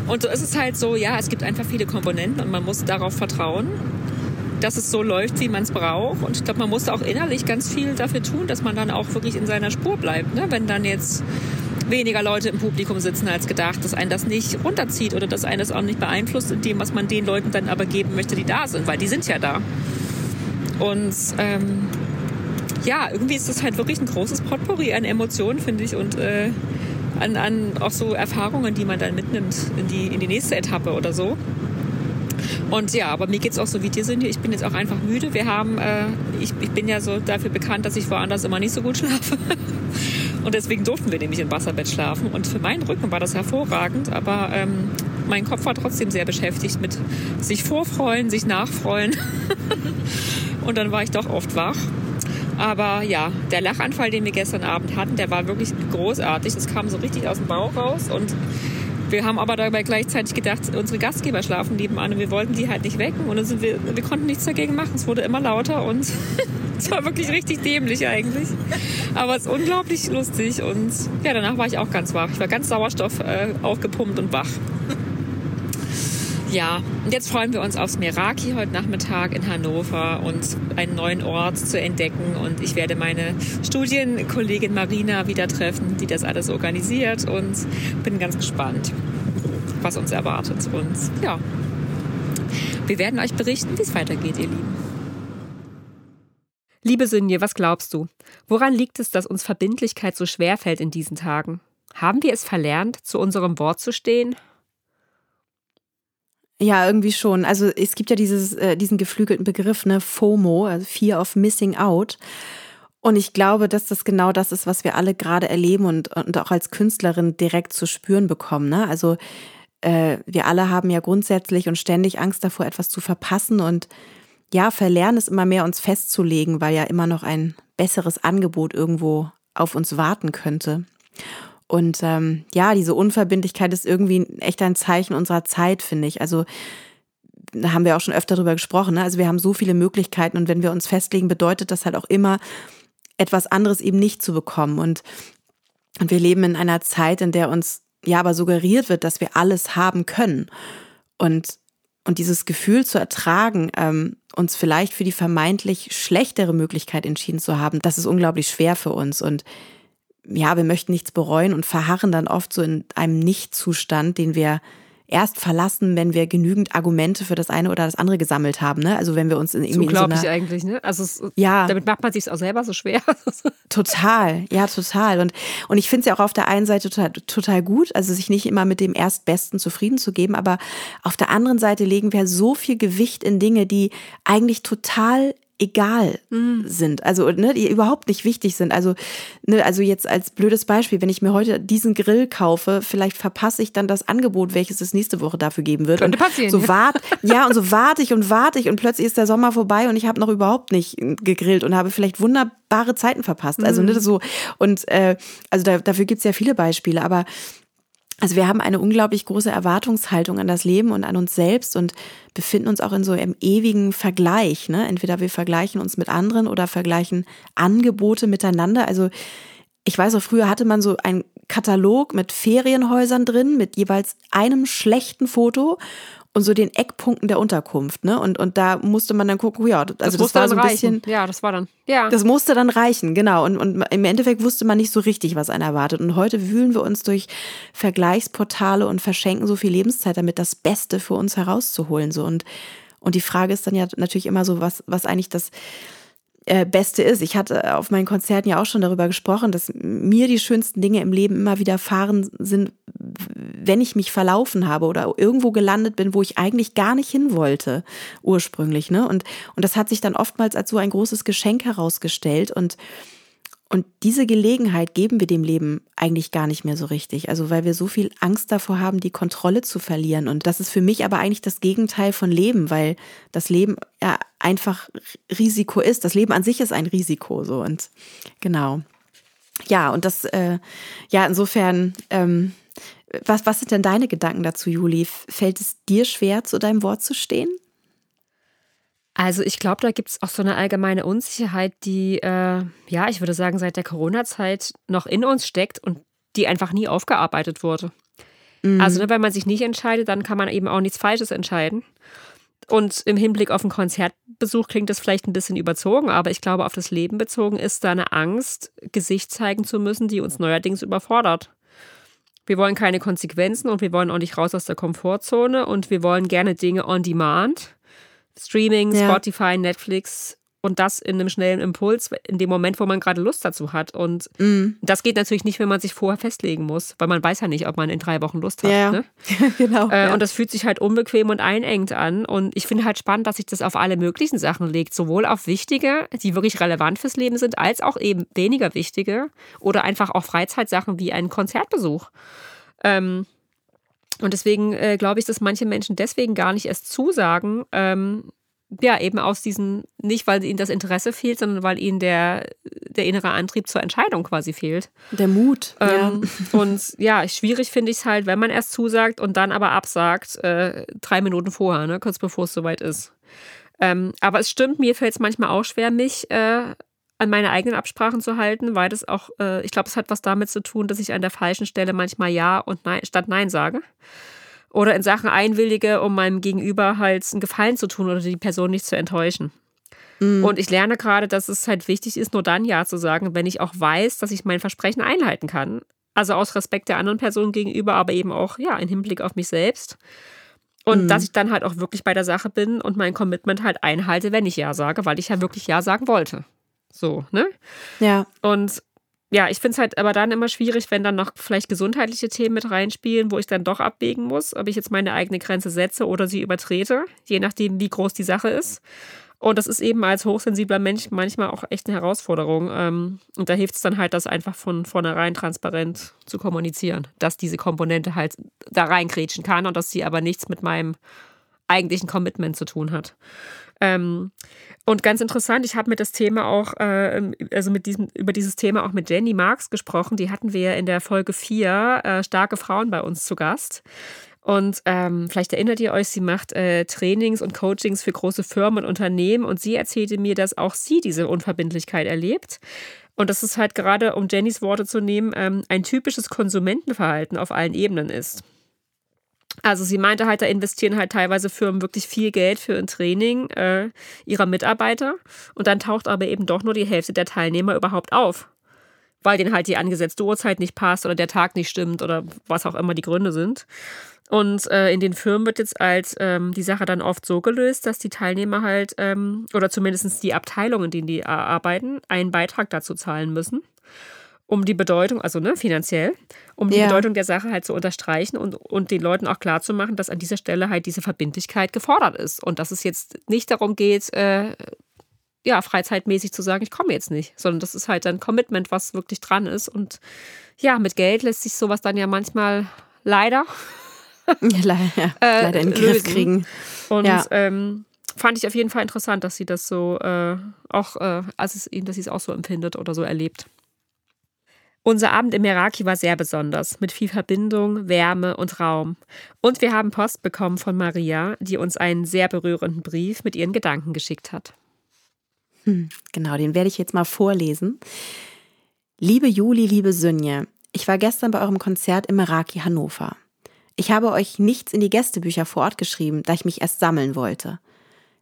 Und so ist es halt so, ja, es gibt einfach viele Komponenten und man muss darauf vertrauen, dass es so läuft, wie man es braucht. Und ich glaube, man muss auch innerlich ganz viel dafür tun, dass man dann auch wirklich in seiner Spur bleibt. Ne? Wenn dann jetzt weniger Leute im Publikum sitzen als gedacht, dass einen das nicht runterzieht oder dass einen das auch nicht beeinflusst in dem, was man den Leuten dann aber geben möchte, die da sind, weil die sind ja da. Und ähm, ja, irgendwie ist das halt wirklich ein großes Potpourri an Emotionen, finde ich, und äh, an, an auch so Erfahrungen, die man dann mitnimmt in die, in die nächste Etappe oder so. Und ja, aber mir geht es auch so wie dir, Cindy. Ich bin jetzt auch einfach müde. Wir haben, äh, ich, ich bin ja so dafür bekannt, dass ich woanders immer nicht so gut schlafe. *laughs* Und deswegen durften wir nämlich im Wasserbett schlafen. Und für meinen Rücken war das hervorragend, aber ähm, mein Kopf war trotzdem sehr beschäftigt mit sich vorfreuen, sich nachfreuen. *laughs* und dann war ich doch oft wach. Aber ja, der Lachanfall, den wir gestern Abend hatten, der war wirklich großartig. Das kam so richtig aus dem Bauch raus und wir haben aber dabei gleichzeitig gedacht, unsere Gastgeber schlafen nebenan und wir wollten die halt nicht wecken und sind wir, wir konnten nichts dagegen machen. Es wurde immer lauter und *laughs* es war wirklich richtig dämlich eigentlich. Aber es ist unglaublich lustig und ja, danach war ich auch ganz wach. Ich war ganz Sauerstoff äh, aufgepumpt und wach. Ja, und jetzt freuen wir uns aufs Meraki heute Nachmittag in Hannover und einen neuen Ort zu entdecken. Und ich werde meine Studienkollegin Marina wieder treffen, die das alles organisiert und bin ganz gespannt, was uns erwartet. Und ja, wir werden euch berichten, wie es weitergeht, ihr Lieben. Liebe Sünje, was glaubst du? Woran liegt es, dass uns Verbindlichkeit so schwer fällt in diesen Tagen? Haben wir es verlernt, zu unserem Wort zu stehen? Ja, irgendwie schon. Also es gibt ja dieses, äh, diesen geflügelten Begriff, ne, FOMO, also Fear of Missing Out. Und ich glaube, dass das genau das ist, was wir alle gerade erleben und, und auch als Künstlerin direkt zu spüren bekommen. Ne? Also äh, wir alle haben ja grundsätzlich und ständig Angst davor, etwas zu verpassen und ja, verlernen es immer mehr, uns festzulegen, weil ja immer noch ein besseres Angebot irgendwo auf uns warten könnte. Und ähm, ja, diese Unverbindlichkeit ist irgendwie echt ein Zeichen unserer Zeit, finde ich. Also da haben wir auch schon öfter drüber gesprochen. Ne? Also wir haben so viele Möglichkeiten und wenn wir uns festlegen, bedeutet das halt auch immer, etwas anderes eben nicht zu bekommen. Und, und wir leben in einer Zeit, in der uns ja aber suggeriert wird, dass wir alles haben können. Und, und dieses Gefühl zu ertragen, ähm, uns vielleicht für die vermeintlich schlechtere Möglichkeit entschieden zu haben, das ist unglaublich schwer für uns. Und ja, wir möchten nichts bereuen und verharren dann oft so in einem Nichtzustand, den wir erst verlassen, wenn wir genügend Argumente für das eine oder das andere gesammelt haben. Ne? Also wenn wir uns in, irgendwie Unglaublich so eigentlich, ne? Also es, Ja. damit macht man sich auch selber so schwer. *laughs* Total, ja, total. Und, und ich finde es ja auch auf der einen Seite total, total gut, also sich nicht immer mit dem Erstbesten zufrieden zu geben, aber auf der anderen Seite legen wir so viel Gewicht in Dinge, die eigentlich total egal sind, also ne, die überhaupt nicht wichtig sind. Also, ne, also jetzt als blödes Beispiel, wenn ich mir heute diesen Grill kaufe, vielleicht verpasse ich dann das Angebot, welches es nächste Woche dafür geben wird. Könnte und passieren, So wart, *laughs* ja, und so warte ich und warte ich und plötzlich ist der Sommer vorbei und ich habe noch überhaupt nicht gegrillt und habe vielleicht wunderbare Zeiten verpasst. Also ne, so und äh, also da, dafür gibt es ja viele Beispiele, aber also wir haben eine unglaublich große Erwartungshaltung an das Leben und an uns selbst und befinden uns auch in so einem ewigen Vergleich. Ne? Entweder wir vergleichen uns mit anderen oder vergleichen Angebote miteinander. Also ich weiß auch, früher hatte man so einen Katalog mit Ferienhäusern drin, mit jeweils einem schlechten Foto und so den Eckpunkten der Unterkunft. Ne? Und, und da musste man dann gucken, ja, also das, musste war so dann ein bisschen. reichen. Ja, das war dann. Ja. Das musste dann reichen, genau. Und, und im Endeffekt wusste man nicht so richtig, was einen erwartet. Und heute wühlen wir uns durch Vergleichsportale und verschenken so viel Lebenszeit damit, das Beste für uns herauszuholen. So. Und, und die Frage ist dann ja natürlich immer so, was, was eigentlich das äh, Beste ist. Ich hatte auf meinen Konzerten ja auch schon darüber gesprochen, dass mir die schönsten Dinge im Leben immer widerfahren sind, wenn ich mich verlaufen habe oder irgendwo gelandet bin, wo ich eigentlich gar nicht hin wollte, ursprünglich. Ne? Und, und das hat sich dann oftmals als so ein großes Geschenk herausgestellt. Und, und diese Gelegenheit geben wir dem Leben eigentlich gar nicht mehr so richtig. Also weil wir so viel Angst davor haben, die Kontrolle zu verlieren. Und das ist für mich aber eigentlich das Gegenteil von Leben, weil das Leben ja einfach Risiko ist. Das Leben an sich ist ein Risiko. So und genau. Ja, und das, äh, ja, insofern, ähm, was, was sind denn deine Gedanken dazu, Juli? Fällt es dir schwer, zu deinem Wort zu stehen? Also ich glaube, da gibt es auch so eine allgemeine Unsicherheit, die, äh, ja, ich würde sagen, seit der Corona-Zeit noch in uns steckt und die einfach nie aufgearbeitet wurde. Also ne, wenn man sich nicht entscheidet, dann kann man eben auch nichts Falsches entscheiden. Und im Hinblick auf einen Konzertbesuch klingt das vielleicht ein bisschen überzogen, aber ich glaube, auf das Leben bezogen ist da eine Angst, Gesicht zeigen zu müssen, die uns neuerdings überfordert. Wir wollen keine Konsequenzen und wir wollen auch nicht raus aus der Komfortzone und wir wollen gerne Dinge on demand. Streaming, Ja. Spotify, Netflix und das in einem schnellen Impuls, in dem Moment, wo man gerade Lust dazu hat. Und Mm. das geht natürlich nicht, wenn man sich vorher festlegen muss, weil man weiß ja nicht, ob man in drei Wochen Lust hat. Ja. Ne? *laughs* genau. Äh, ja. Und das fühlt sich halt unbequem und einengt an. Und ich finde halt spannend, dass sich das auf alle möglichen Sachen legt. Sowohl auf wichtige, die wirklich relevant fürs Leben sind, als auch eben weniger wichtige oder einfach auch Freizeitsachen wie ein Konzertbesuch. Ähm, und deswegen äh, glaube ich, dass manche Menschen deswegen gar nicht erst zusagen, ähm, ja, eben aus diesen, nicht weil ihnen das Interesse fehlt, sondern weil ihnen der, der innere Antrieb zur Entscheidung quasi fehlt. Der Mut. Ähm, Und ja, schwierig finde ich es halt, wenn man erst zusagt und dann aber absagt, äh, drei Minuten vorher, ne, kurz bevor es soweit ist. Ähm, aber es stimmt, mir fällt es manchmal auch schwer, mich äh, an meine eigenen Absprachen zu halten, weil das auch, äh, ich glaube, es hat was damit zu tun, dass ich an der falschen Stelle manchmal Ja und Nein statt Nein sage. Oder in Sachen einwillige, um meinem Gegenüber halt einen Gefallen zu tun oder die Person nicht zu enttäuschen. Und ich lerne gerade, dass es halt wichtig ist, nur dann Ja zu sagen, wenn ich auch weiß, dass ich mein Versprechen einhalten kann. Also aus Respekt der anderen Person gegenüber, aber eben auch, ja, im Hinblick auf mich selbst. Und dass ich dann halt auch wirklich bei der Sache bin und mein Commitment halt einhalte, wenn ich Ja sage, weil ich ja wirklich Ja sagen wollte. So, ne? ja. Und ja, ich finde es halt aber dann immer schwierig, wenn dann noch vielleicht gesundheitliche Themen mit reinspielen, wo ich dann doch abwägen muss, ob ich jetzt meine eigene Grenze setze oder sie übertrete, je nachdem, wie groß die Sache ist. Und das ist eben als hochsensibler Mensch manchmal auch echt eine Herausforderung. Ähm, Und da hilft es dann halt, das einfach von vornherein transparent zu kommunizieren, dass diese Komponente halt da reingrätschen kann und dass sie aber nichts mit meinem eigentlichen Commitment zu tun hat. Ähm, und ganz interessant, ich habe mit das Thema auch, äh, also mit diesem, über dieses Thema auch mit Jenny Marx gesprochen. Die hatten wir in der Folge 4 äh, starke Frauen bei uns zu Gast. Und ähm, vielleicht erinnert ihr euch, sie macht äh, Trainings und Coachings für große Firmen und Unternehmen und sie erzählte mir, dass auch sie diese Unverbindlichkeit erlebt. Und dass es halt gerade, um Jennys Worte zu nehmen, ähm, ein typisches Konsumentenverhalten auf allen Ebenen ist. Also sie meinte halt, da investieren halt teilweise Firmen wirklich viel Geld für ein Training äh, ihrer Mitarbeiter und dann taucht aber eben doch nur die Hälfte der Teilnehmer überhaupt auf. weil denen halt die angesetzte Uhrzeit nicht passt oder der Tag nicht stimmt oder was auch immer die Gründe sind. Und äh, in den Firmen wird jetzt halt ähm, die Sache dann oft so gelöst, dass die Teilnehmer halt, ähm, oder zumindest die Abteilungen, in denen die arbeiten, einen Beitrag dazu zahlen müssen, um die Bedeutung, also ne, finanziell, um die Ja. Bedeutung der Sache halt zu unterstreichen und, und den Leuten auch klarzumachen, dass an dieser Stelle halt diese Verbindlichkeit gefordert ist. Und dass es jetzt nicht darum geht, äh, ja, freizeitmäßig zu sagen, ich komme jetzt nicht, sondern das ist halt ein Commitment, was wirklich dran ist. Und ja, mit Geld lässt sich sowas dann ja manchmal leider leider, *laughs* Äh, leider in den Griff lösen. kriegen. Und Ja. ähm, fand ich auf jeden Fall interessant, dass sie das so äh, auch, äh, als es ihnen, dass sie es auch so empfindet oder so erlebt. Unser Abend im Meraki war sehr besonders, mit viel Verbindung, Wärme und Raum. Und wir haben Post bekommen von Maria, die uns einen sehr berührenden Brief mit ihren Gedanken geschickt hat. Genau, den werde ich jetzt mal vorlesen. Liebe Juli, liebe Sünje, ich war gestern bei eurem Konzert im Meraki Hannover. Ich habe euch nichts in die Gästebücher vor Ort geschrieben, da ich mich erst sammeln wollte.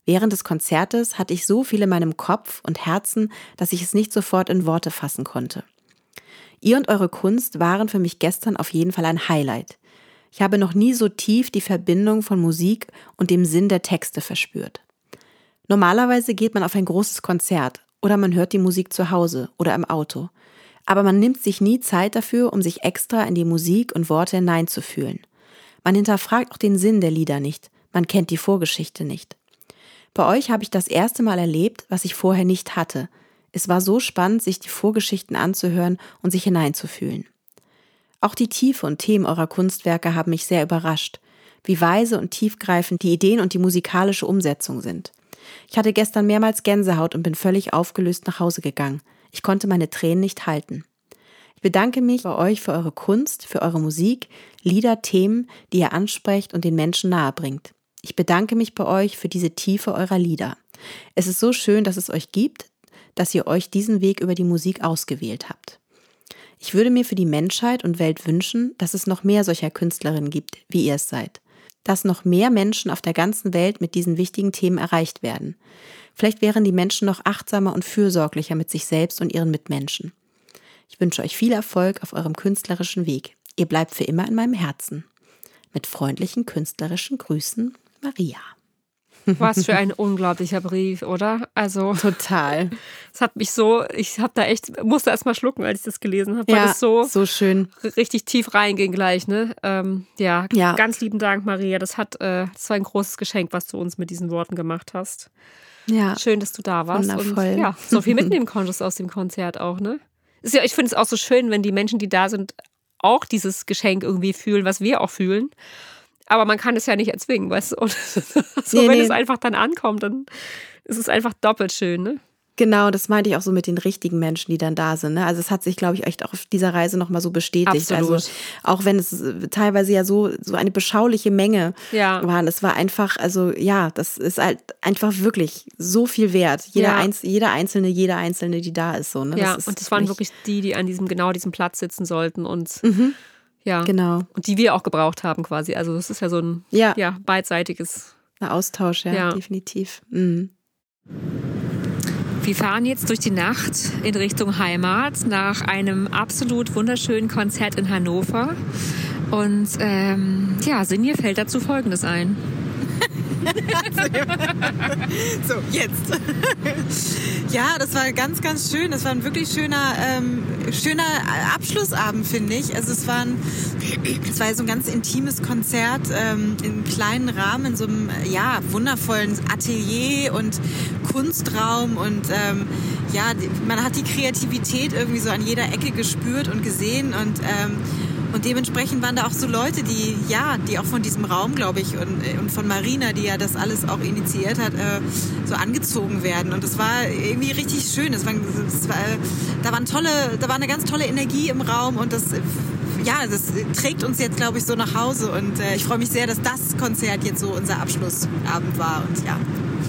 Während des Konzertes hatte ich so viel in meinem Kopf und Herzen, dass ich es nicht sofort in Worte fassen konnte. Ihr und eure Kunst waren für mich gestern auf jeden Fall ein Highlight. Ich habe noch nie so tief die Verbindung von Musik und dem Sinn der Texte verspürt. Normalerweise geht man auf ein großes Konzert oder man hört die Musik zu Hause oder im Auto. Aber man nimmt sich nie Zeit dafür, um sich extra in die Musik und Worte hineinzufühlen. Man hinterfragt auch den Sinn der Lieder nicht, man kennt die Vorgeschichte nicht. Bei euch habe ich das erste Mal erlebt, was ich vorher nicht hatte. Es war so spannend, sich die Vorgeschichten anzuhören und sich hineinzufühlen. Auch die Tiefe und Themen eurer Kunstwerke haben mich sehr überrascht, wie weise und tiefgreifend die Ideen und die musikalische Umsetzung sind. Ich hatte gestern mehrmals Gänsehaut und bin völlig aufgelöst nach Hause gegangen. Ich konnte meine Tränen nicht halten. Ich bedanke mich bei euch für eure Kunst, für eure Musik, Lieder, Themen, die ihr ansprecht und den Menschen nahebringt. Ich bedanke mich bei euch für diese Tiefe eurer Lieder. Es ist so schön, dass es euch gibt, dass ihr euch diesen Weg über die Musik ausgewählt habt. Ich würde mir für die Menschheit und Welt wünschen, dass es noch mehr solcher Künstlerinnen gibt, wie ihr es seid. Dass noch mehr Menschen auf der ganzen Welt mit diesen wichtigen Themen erreicht werden. Vielleicht wären die Menschen noch achtsamer und fürsorglicher mit sich selbst und ihren Mitmenschen. Ich wünsche euch viel Erfolg auf eurem künstlerischen Weg. Ihr bleibt für immer in meinem Herzen. Mit freundlichen künstlerischen Grüßen, Maria. Was für ein unglaublicher Brief, oder? Also, Total. *laughs* es hat mich so, ich habe da echt, musste erst mal schlucken, als ich das gelesen habe, weil es so, so schön. richtig tief reinging gleich, ne? Ähm, ja, Ja. ganz lieben Dank, Maria. Das hat, äh, das war ein großes Geschenk, was du uns mit diesen Worten gemacht hast. Ja. Schön, dass du da warst Wundervoll. und ja, so viel mitnehmen konntest aus dem Konzert auch, ne? Ist ja, ich finde es auch so schön, wenn die Menschen, die da sind, auch dieses Geschenk irgendwie fühlen, was wir auch fühlen. Aber man kann es ja nicht erzwingen, weißt du? *laughs* Und so, Nee, wenn nee. es einfach dann ankommt, dann ist es einfach doppelt schön, ne? Genau, das meinte ich auch so mit den richtigen Menschen, die dann da sind. Ne? Also es hat sich, glaube ich, echt auch auf dieser Reise nochmal so bestätigt. Absolut. Also auch wenn es äh, teilweise ja so, so eine beschauliche Menge Ja. waren. Es war einfach, also ja, das ist halt einfach wirklich so viel wert. Jeder, Ja. Einz jeder Einzelne, jede Einzelne, die da ist. So, ne? ja, ist und das waren wirklich die, die an diesem, genau diesem Platz sitzen sollten und ja. Genau. Und die wir auch gebraucht haben quasi. Also das ist ja so ein Ja. ja, beidseitiges. Ein Austausch, ja, Ja. definitiv. Mhm. Wir fahren jetzt durch die Nacht in Richtung Heimat nach einem absolut wunderschönen Konzert in Hannover. Und ähm, ja, Sinje fällt dazu Folgendes ein. *laughs* So, jetzt. *laughs* ja, das war ganz, ganz schön. Das war ein wirklich schöner, ähm, schöner Abschlussabend, finde ich. Also es war, ein, es war so ein ganz intimes Konzert ähm, im kleinen Rahmen, in so einem ja, wundervollen Atelier und Kunstraum. Und ähm, ja, man hat die Kreativität irgendwie so an jeder Ecke gespürt und gesehen. Und ähm, und dementsprechend waren da auch so Leute, die, ja, die auch von diesem Raum, glaube ich, und, und von Marina, die ja das alles auch initiiert hat, äh, so angezogen werden. Und es war irgendwie richtig schön. Es war, es war, da, waren tolle, da war eine ganz tolle Energie im Raum und das, äh, ja, das trägt uns jetzt, glaube ich, so nach Hause. Und äh, ich freue mich sehr, dass das Konzert jetzt so unser Abschlussabend war. Und ja,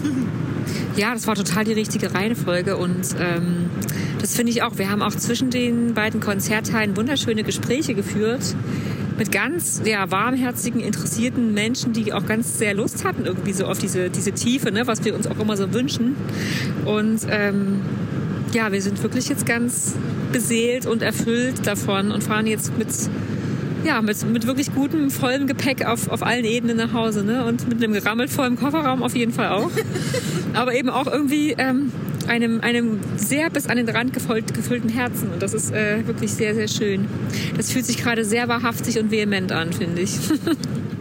*laughs* Ja, das war total die richtige Reihenfolge und ähm, das finde ich auch. Wir haben auch zwischen den beiden Konzertteilen wunderschöne Gespräche geführt mit ganz ja, warmherzigen, interessierten Menschen, die auch ganz sehr Lust hatten irgendwie so auf diese, diese Tiefe, ne, was wir uns auch immer so wünschen. Und ähm, ja, wir sind wirklich jetzt ganz beseelt und erfüllt davon und fahren jetzt mit ja, mit, mit wirklich gutem, vollem Gepäck auf, auf allen Ebenen nach Hause. Ne? Und mit einem gerammelt vollen Kofferraum auf jeden Fall auch. *laughs* Aber eben auch irgendwie ähm, einem, einem sehr bis an den Rand gefüllt, gefüllten Herzen. Und das ist äh, wirklich sehr, sehr schön. Das fühlt sich gerade sehr wahrhaftig und vehement an, finde ich. *laughs*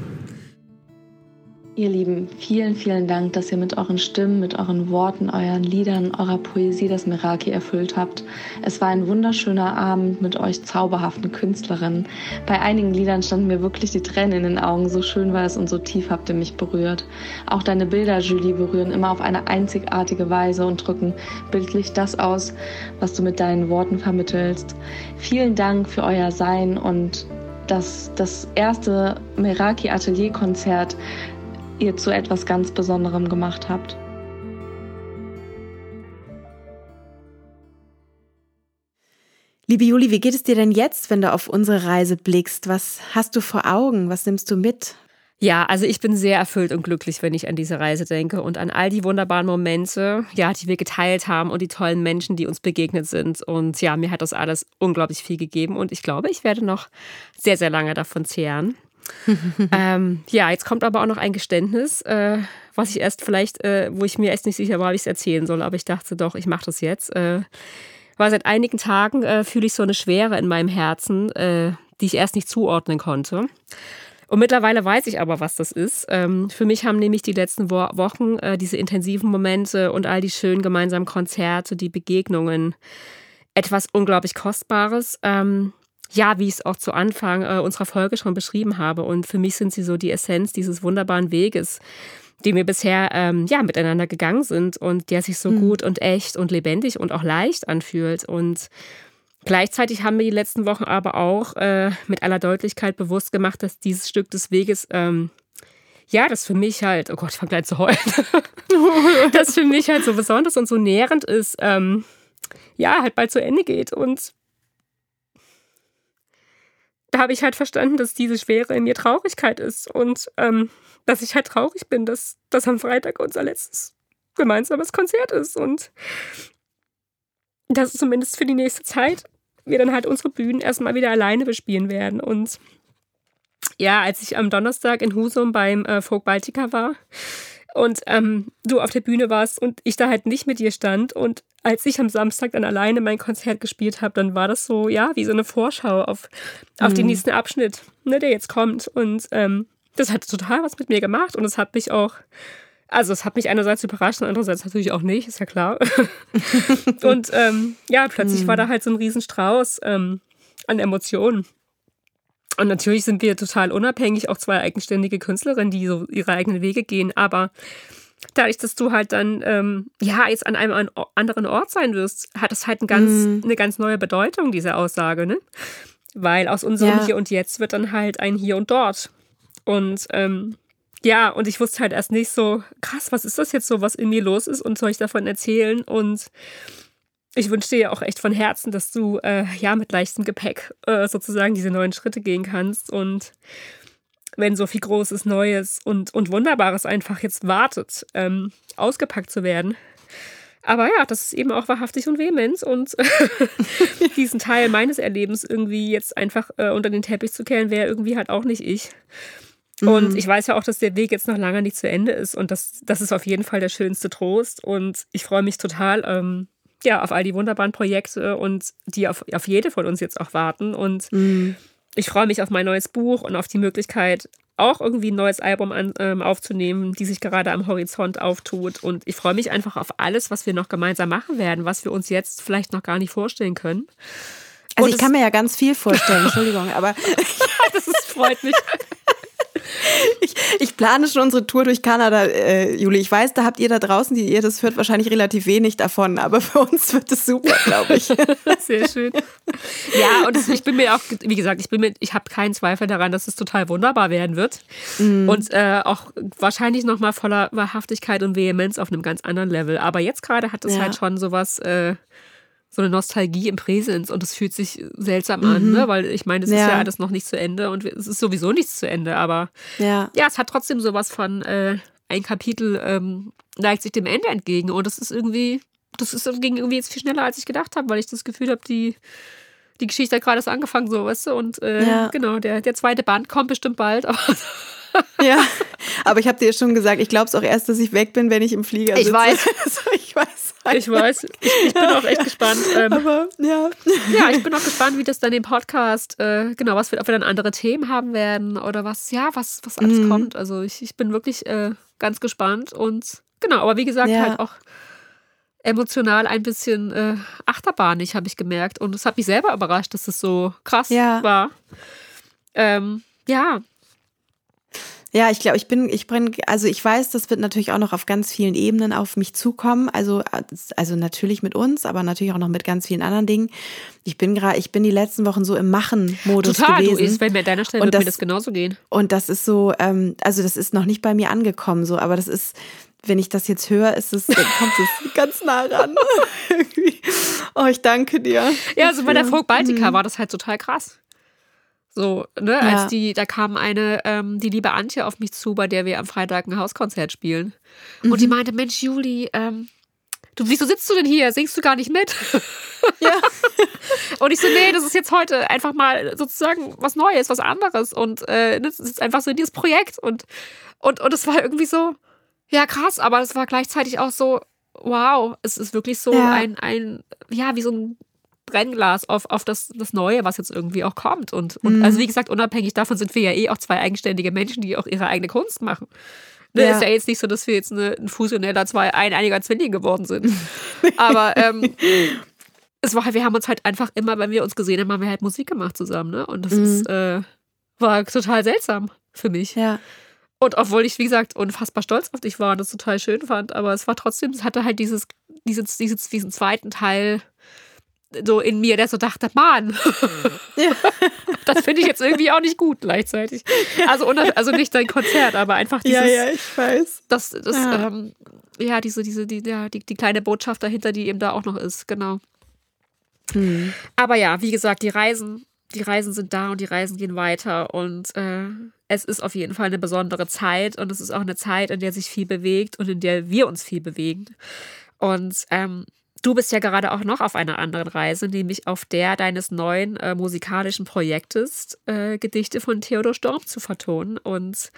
Ihr Lieben, vielen, vielen Dank, dass ihr mit euren Stimmen, mit euren Worten, euren Liedern, eurer Poesie das Meraki erfüllt habt. Es war ein wunderschöner Abend mit euch zauberhaften Künstlerinnen. Bei einigen Liedern standen mir wirklich die Tränen in den Augen. So schön war es und so tief habt ihr mich berührt. Auch deine Bilder, Julie, berühren immer auf eine einzigartige Weise und drücken bildlich das aus, was du mit deinen Worten vermittelst. Vielen Dank für euer Sein und dass das erste Meraki Atelier Konzert ihr zu etwas ganz Besonderem gemacht habt. Liebe Juli, wie geht es dir denn jetzt, wenn du auf unsere Reise blickst? Was hast du vor Augen? Was nimmst du mit? Ja, also ich bin sehr erfüllt und glücklich, wenn ich an diese Reise denke und an all die wunderbaren Momente, ja, die wir geteilt haben und die tollen Menschen, die uns begegnet sind. Und ja, mir hat das alles unglaublich viel gegeben und ich glaube, ich werde noch sehr, sehr lange davon zehren. *laughs* ähm, ja, jetzt kommt aber auch noch ein Geständnis, äh, was ich erst vielleicht, äh, wo ich mir erst nicht sicher war, wie ich es erzählen soll, aber ich dachte doch, ich mache das jetzt. Äh, weil seit einigen Tagen äh, fühle ich so eine Schwere in meinem Herzen, äh, die ich erst nicht zuordnen konnte. Und mittlerweile weiß ich aber, was das ist. Ähm, für mich haben nämlich die letzten Wo Wochen äh, diese intensiven Momente und all die schönen gemeinsamen Konzerte, die Begegnungen, etwas unglaublich Kostbares. Ähm, ja, wie ich es auch zu Anfang äh, unserer Folge schon beschrieben habe. Und für mich sind sie so die Essenz dieses wunderbaren Weges, den wir bisher ähm, ja, miteinander gegangen sind und der sich so mhm. gut und echt und lebendig und auch leicht anfühlt. Und gleichzeitig haben wir die letzten Wochen aber auch äh, mit aller Deutlichkeit bewusst gemacht, dass dieses Stück des Weges ähm, ja, das für mich halt, oh Gott, ich fange gleich zu heulen, *laughs* das für mich halt so besonders und so nährend ist, ähm, ja, halt bald zu Ende geht. Und da habe ich halt verstanden, dass diese Schwere in mir Traurigkeit ist und ähm, dass ich halt traurig bin, dass das am Freitag unser letztes gemeinsames Konzert ist und dass zumindest für die nächste Zeit wir dann halt unsere Bühnen erstmal wieder alleine bespielen werden. Und ja, als ich am Donnerstag in Husum beim äh, Folk Baltica war, und ähm, du auf der Bühne warst und ich da halt nicht mit dir stand und als ich am Samstag dann alleine mein Konzert gespielt habe, dann war das so, ja, wie so eine Vorschau auf, auf mhm. den nächsten Abschnitt, ne, der jetzt kommt. Und ähm, das hat total was mit mir gemacht und es hat mich auch, also es hat mich einerseits überrascht und andererseits natürlich auch nicht, ist ja klar. *laughs* und ähm, ja, plötzlich mhm. war da halt so ein Riesenstrauß ähm, an Emotionen. Und natürlich sind wir total unabhängig, auch zwei eigenständige Künstlerinnen, die so ihre eigenen Wege gehen. Aber dadurch, dass du halt dann ähm, ja jetzt an einem anderen Ort sein wirst, hat das halt ein ganz, mm. eine ganz neue Bedeutung, diese Aussage, ne? Weil aus unserem ja. Hier und Jetzt wird dann halt ein Hier und Dort. Und ähm, ja, und ich wusste halt erst nicht so, krass, was ist das jetzt so, was in mir los ist und soll ich davon erzählen? Und ich wünsche dir ja auch echt von Herzen, dass du äh, ja mit leichtem Gepäck äh, sozusagen diese neuen Schritte gehen kannst und wenn so viel Großes, Neues und, und Wunderbares einfach jetzt wartet, ähm, ausgepackt zu werden. Aber ja, das ist eben auch wahrhaftig und vehement und *laughs* diesen Teil meines Erlebens irgendwie jetzt einfach äh, unter den Teppich zu kehren, wäre irgendwie halt auch nicht ich. Und mhm. ich weiß ja auch, dass der Weg jetzt noch lange nicht zu Ende ist und das, das ist auf jeden Fall der schönste Trost und ich freue mich total, ähm, ja, auf all die wunderbaren Projekte und die auf, auf jede von uns jetzt auch warten. Und mhm. ich freue mich auf mein neues Buch und auf die Möglichkeit, auch irgendwie ein neues Album an, ähm, aufzunehmen, die sich gerade am Horizont auftut. Und ich freue mich einfach auf alles, was wir noch gemeinsam machen werden, was wir uns jetzt vielleicht noch gar nicht vorstellen können. Also und ich kann mir ja ganz viel vorstellen, Entschuldigung, aber *laughs* das ist, freut mich. *laughs* *laughs* Ich, ich, plane schon unsere Tour durch Kanada, äh, Juli. Ich weiß, da habt ihr da draußen, die ihr das hört, wahrscheinlich relativ wenig davon, aber *laughs* für uns wird es super, glaube ich. *laughs* Sehr schön. Ja, und ich bin mir auch, wie gesagt, ich bin mir, ich habe keinen Zweifel daran, dass es total wunderbar werden wird. Mhm. Und äh, auch wahrscheinlich nochmal voller Wahrhaftigkeit und Vehemenz auf einem ganz anderen Level. Aber jetzt gerade hat es ja. halt schon sowas. Äh, so eine Nostalgie im Präsens und es fühlt sich seltsam mhm. an, ne? weil ich meine, es ja. ist ja alles noch nicht zu Ende und es ist sowieso nichts zu Ende, aber ja, ja es hat trotzdem sowas von äh, ein Kapitel ähm, neigt sich dem Ende entgegen und es ist irgendwie das ist, ging irgendwie jetzt viel schneller, als ich gedacht habe, weil ich das Gefühl habe, die, die Geschichte hat gerade erst angefangen, so, weißt du? Und äh, ja. genau, der, der zweite Band kommt bestimmt bald, aber. *laughs* ja, aber ich habe dir schon gesagt, ich glaube es auch erst, dass ich weg bin, wenn ich im Flieger sitze. *laughs* Ich weiß. ich weiß. Ich weiß. Ich, ich, bin auch echt gespannt. Ähm, aber ja. Ja, ich bin auch gespannt, wie das dann im Podcast, äh, genau, was wir, ob wir dann andere Themen haben werden oder was, ja, was, was alles mhm. kommt. Also ich, ich bin wirklich äh, ganz gespannt und genau, aber wie gesagt, halt auch emotional ein bisschen äh, achterbahnig, habe ich gemerkt. Und es hat mich selber überrascht, dass es das so krass ja. war. Ähm, ja. Ja, ich glaube, ich bin, ich bin, also ich weiß, das wird natürlich auch noch auf ganz vielen Ebenen auf mich zukommen. Also, also natürlich mit uns, aber natürlich auch noch mit ganz vielen anderen Dingen. Ich bin gerade, ich bin die letzten Wochen so im Machen-Modus gewesen. Total, du, ist, wenn mir an deiner Stelle und das, mir das genauso gehen. Und das ist so, ähm, also das ist noch nicht bei mir angekommen, so, aber das ist, wenn ich das jetzt höre, ist es, kommt es *laughs* ganz nah ran. *laughs* oh, ich danke dir. Ja, also bei der Folk Baltica mhm. war das halt total krass. So, ne, ja. als die, da kam eine, ähm, die liebe Antje auf mich zu, bei der wir am Freitag ein Hauskonzert spielen. Mhm. Und die mhm. meinte, Mensch, Juli, ähm, du, wieso sitzt du denn hier? Singst du gar nicht mit? Ja. *laughs* und ich so, nee, das ist jetzt heute einfach mal sozusagen was Neues, was anderes. Und äh, das ist einfach so dieses Projekt. Und, und, und es war irgendwie so, ja, krass, aber es war gleichzeitig auch so, wow, es ist wirklich so ja. ein, ein, ja, wie so ein Brennglas auf, auf das, das Neue, was jetzt irgendwie auch kommt. Und, und mhm. also wie gesagt, unabhängig davon sind wir ja eh auch zwei eigenständige Menschen, die auch ihre eigene Kunst machen. Ne, ja. Ist ja jetzt nicht so, dass wir jetzt eine, ein fusioneller zwei einiger Zwilling geworden sind. *laughs* Aber ähm, es war, wir haben uns halt einfach immer, wenn wir uns gesehen haben, haben wir halt Musik gemacht zusammen. Ne? Und das mhm. ist, äh, war total seltsam für mich. Ja. Und obwohl ich, wie gesagt, unfassbar stolz auf dich war und das total schön fand, aber es war trotzdem, es hatte halt dieses, dieses, dieses, diesen zweiten Teil so in mir, der so dachte, Mann, ja. *laughs* das finde ich jetzt irgendwie auch nicht gut gleichzeitig. Also, also nicht dein Konzert, aber einfach dieses. Ja, ja, ich weiß. Das, das, ja, ähm, ja diese, diese, die, ja, die, die kleine Botschaft dahinter, die eben da auch noch ist, genau. Hm. Aber ja, wie gesagt, die Reisen, die Reisen sind da und die Reisen gehen weiter und äh, es ist auf jeden Fall eine besondere Zeit und es ist auch eine Zeit, in der sich viel bewegt und in der wir uns viel bewegen. Und ähm, du bist ja gerade auch noch auf einer anderen Reise, nämlich auf der deines neuen äh, musikalischen Projektes, äh, Gedichte von Theodor Storm zu vertonen. Und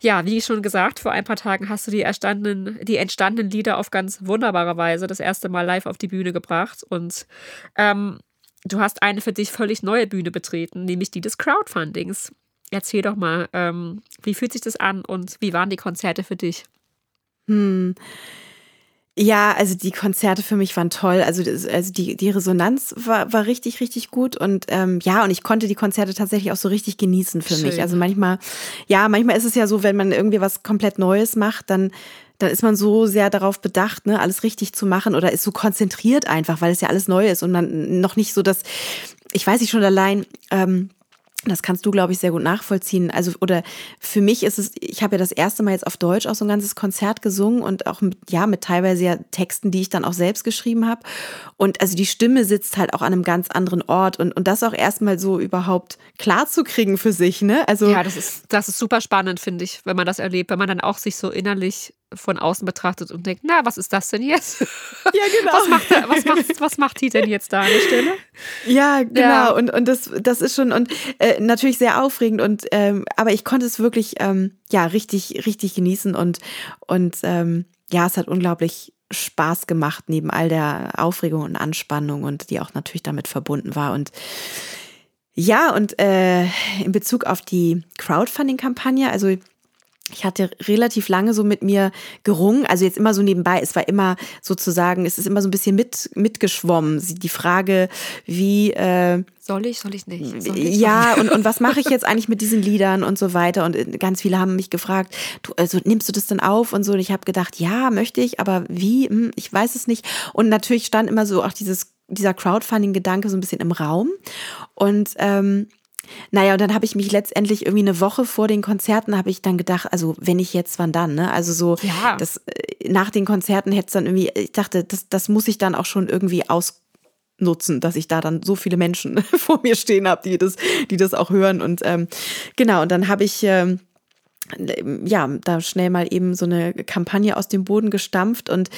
ja, wie schon gesagt, vor ein paar Tagen hast du die, die entstandenen Lieder auf ganz wunderbare Weise das erste Mal live auf die Bühne gebracht. Und ähm, du hast eine für dich völlig neue Bühne betreten, nämlich die des Crowdfundings. Erzähl doch mal, ähm, wie fühlt sich das an und wie waren die Konzerte für dich? Hm. Ja, also die Konzerte für mich waren toll. Also, also die, die Resonanz war, war richtig, richtig gut. Und ähm, ja, und ich konnte die Konzerte tatsächlich auch so richtig genießen für Schön. mich. Also manchmal, ja, manchmal ist es ja so, wenn man irgendwie was komplett Neues macht, dann, dann ist man so sehr darauf bedacht, ne, alles richtig zu machen oder ist so konzentriert einfach, weil es ja alles neu ist und man noch nicht so das, ich weiß nicht schon allein, ähm, das kannst du, glaube ich, sehr gut nachvollziehen. Also, oder für mich ist es, ich habe ja das erste Mal jetzt auf Deutsch auch so ein ganzes Konzert gesungen und auch mit, ja, mit teilweise ja Texten, die ich dann auch selbst geschrieben habe. Und also die Stimme sitzt halt auch an einem ganz anderen Ort und, und das auch erstmal so überhaupt klar zu kriegen für sich, ne? Also. Ja, das ist, das ist super spannend, finde ich, wenn man das erlebt, wenn man dann auch sich so innerlich von außen betrachtet und denkt, na, was ist das denn jetzt? *laughs* Ja, genau. was, macht, was, macht, was macht die denn jetzt da an der Stelle? Ja, genau. Ja. Und, und das, das ist schon und äh, natürlich sehr aufregend und ähm, aber ich konnte es wirklich ähm, ja richtig, richtig genießen und, und ähm, ja, es hat unglaublich Spaß gemacht, neben all der Aufregung und Anspannung und die auch natürlich damit verbunden war. Und ja, und äh, in Bezug auf die Crowdfunding-Kampagne, also ich hatte relativ lange so mit mir gerungen, also jetzt immer so nebenbei, es war immer sozusagen, es ist immer so ein bisschen mit, mitgeschwommen. Die Frage, wie äh, soll ich, soll ich nicht? Soll ich, ja, und, und was mache ich *laughs* jetzt eigentlich mit diesen Liedern und so weiter? Und äh, ganz viele haben mich gefragt, du, also nimmst du das denn auf und so? Und ich habe gedacht, ja, möchte ich, aber wie? Hm, ich weiß es nicht. Und natürlich stand immer so auch dieses, dieser Crowdfunding-Gedanke so ein bisschen im Raum. Und ähm, naja, und dann habe ich mich letztendlich irgendwie eine Woche vor den Konzerten habe ich dann gedacht, also wenn ich jetzt, wann dann, ne? Also so, ja. das, äh, nach den Konzerten hätte es dann irgendwie, ich dachte, das, das muss ich dann auch schon irgendwie ausnutzen, dass ich da dann so viele Menschen *laughs* vor mir stehen habe, die das, die das auch hören. Und ähm, genau, und dann habe ich. Ähm, ja, da schnell mal eben so eine Kampagne aus dem Boden gestampft und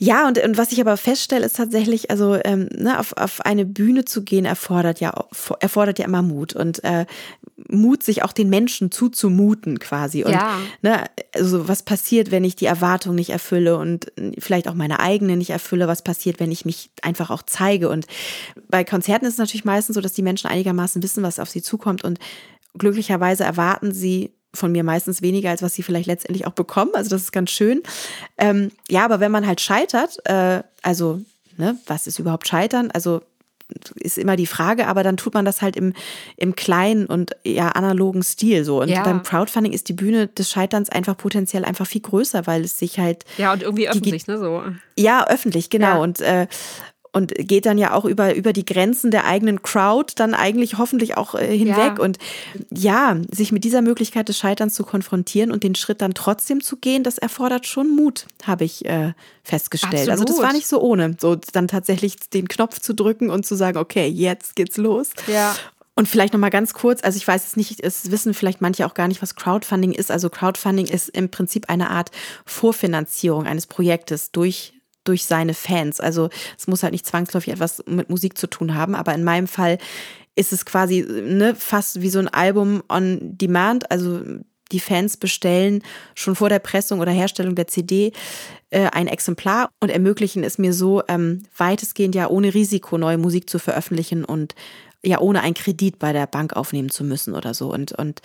Ja, und, und was ich aber feststelle, ist tatsächlich, also ähm, ne, auf, auf eine Bühne zu gehen, erfordert ja, erfordert ja immer Mut. Und äh, Mut, sich auch den Menschen zuzumuten quasi. Und Ja. ne, also was passiert, wenn ich die Erwartung nicht erfülle und vielleicht auch meine eigene nicht erfülle, was passiert, wenn ich mich einfach auch zeige. Und bei Konzerten ist es natürlich meistens so, dass die Menschen einigermaßen wissen, was auf sie zukommt. Und glücklicherweise erwarten sie von mir meistens weniger, als was sie vielleicht letztendlich auch bekommen. Also das ist ganz schön. Ähm, ja, aber wenn man halt scheitert, äh, also ne, was ist überhaupt Scheitern? Also ist immer die Frage, aber dann tut man das halt im, im kleinen und ja analogen Stil so. Und Ja. beim Crowdfunding ist die Bühne des Scheiterns einfach potenziell einfach viel größer, weil es sich halt Ja, und irgendwie öffentlich, ne? So. ja, öffentlich, genau. Ja. Und, äh, und geht dann ja auch über, über die Grenzen der eigenen Crowd dann eigentlich hoffentlich auch äh, hinweg. Ja. Und ja, sich mit dieser Möglichkeit des Scheiterns zu konfrontieren und den Schritt dann trotzdem zu gehen, das erfordert schon Mut, habe ich äh, festgestellt. Also das Absolut. war nicht so ohne, so dann tatsächlich den Knopf zu drücken und zu sagen, okay, jetzt geht's los. Ja. Und vielleicht noch mal ganz kurz, also ich weiß es nicht, es wissen vielleicht manche auch gar nicht, was Crowdfunding ist. Also Crowdfunding ist im Prinzip eine Art Vorfinanzierung eines Projektes durch durch seine Fans. Also es muss halt nicht zwangsläufig etwas mit Musik zu tun haben, aber in meinem Fall ist es quasi ne, fast wie so ein Album on Demand. Also die Fans bestellen schon vor der Pressung oder Herstellung der CD äh, ein Exemplar und ermöglichen es mir so, ähm, weitestgehend ja ohne Risiko neue Musik zu veröffentlichen und ja ohne einen Kredit bei der Bank aufnehmen zu müssen oder so. Und, und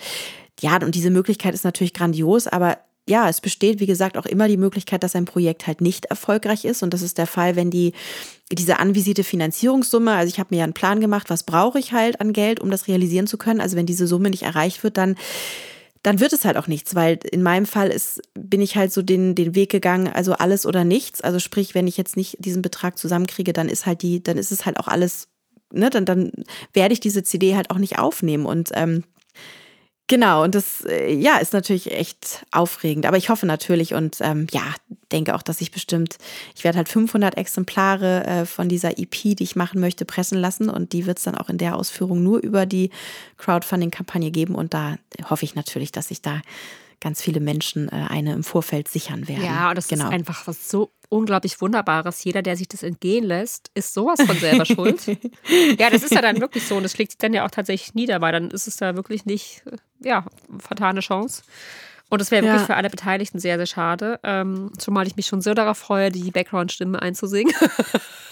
ja, und diese Möglichkeit ist natürlich grandios, aber ja, es besteht, wie gesagt, auch immer die Möglichkeit, dass ein Projekt halt nicht erfolgreich ist. Und das ist der Fall, wenn die, diese anvisierte Finanzierungssumme, also ich habe mir ja einen Plan gemacht, was brauche ich halt an Geld, um das realisieren zu können. Also wenn diese Summe nicht erreicht wird, dann dann wird es halt auch nichts, weil in meinem Fall ist, bin ich halt so den, den Weg gegangen, also alles oder nichts. Also sprich, wenn ich jetzt nicht diesen Betrag zusammenkriege, dann ist halt die, dann ist es halt auch alles, ne, dann, dann werde ich diese CD halt auch nicht aufnehmen. Und ähm, Genau, und das äh, ja ist natürlich echt aufregend. Aber ich hoffe natürlich und ähm, ja, denke auch, dass ich bestimmt, ich werde halt 500 Exemplare äh, von dieser EP, die ich machen möchte, pressen lassen und die wird es dann auch in der Ausführung nur über die Crowdfunding-Kampagne geben. Und da hoffe ich natürlich, dass sich da ganz viele Menschen äh, eine im Vorfeld sichern werden. Ja, und das genau. ist einfach was so unglaublich Wunderbares. Jeder, der sich das entgehen lässt, ist sowas von selber schuld. *laughs* Ja, das ist ja dann wirklich so und das schlägt sich dann ja auch tatsächlich nieder, weil dann ist es da wirklich nicht, äh, ja, vertane Chance. Und das wäre wirklich Ja. für alle Beteiligten sehr, sehr schade. Ähm, zumal ich mich schon sehr darauf freue, die Background-Stimme einzusingen. *laughs*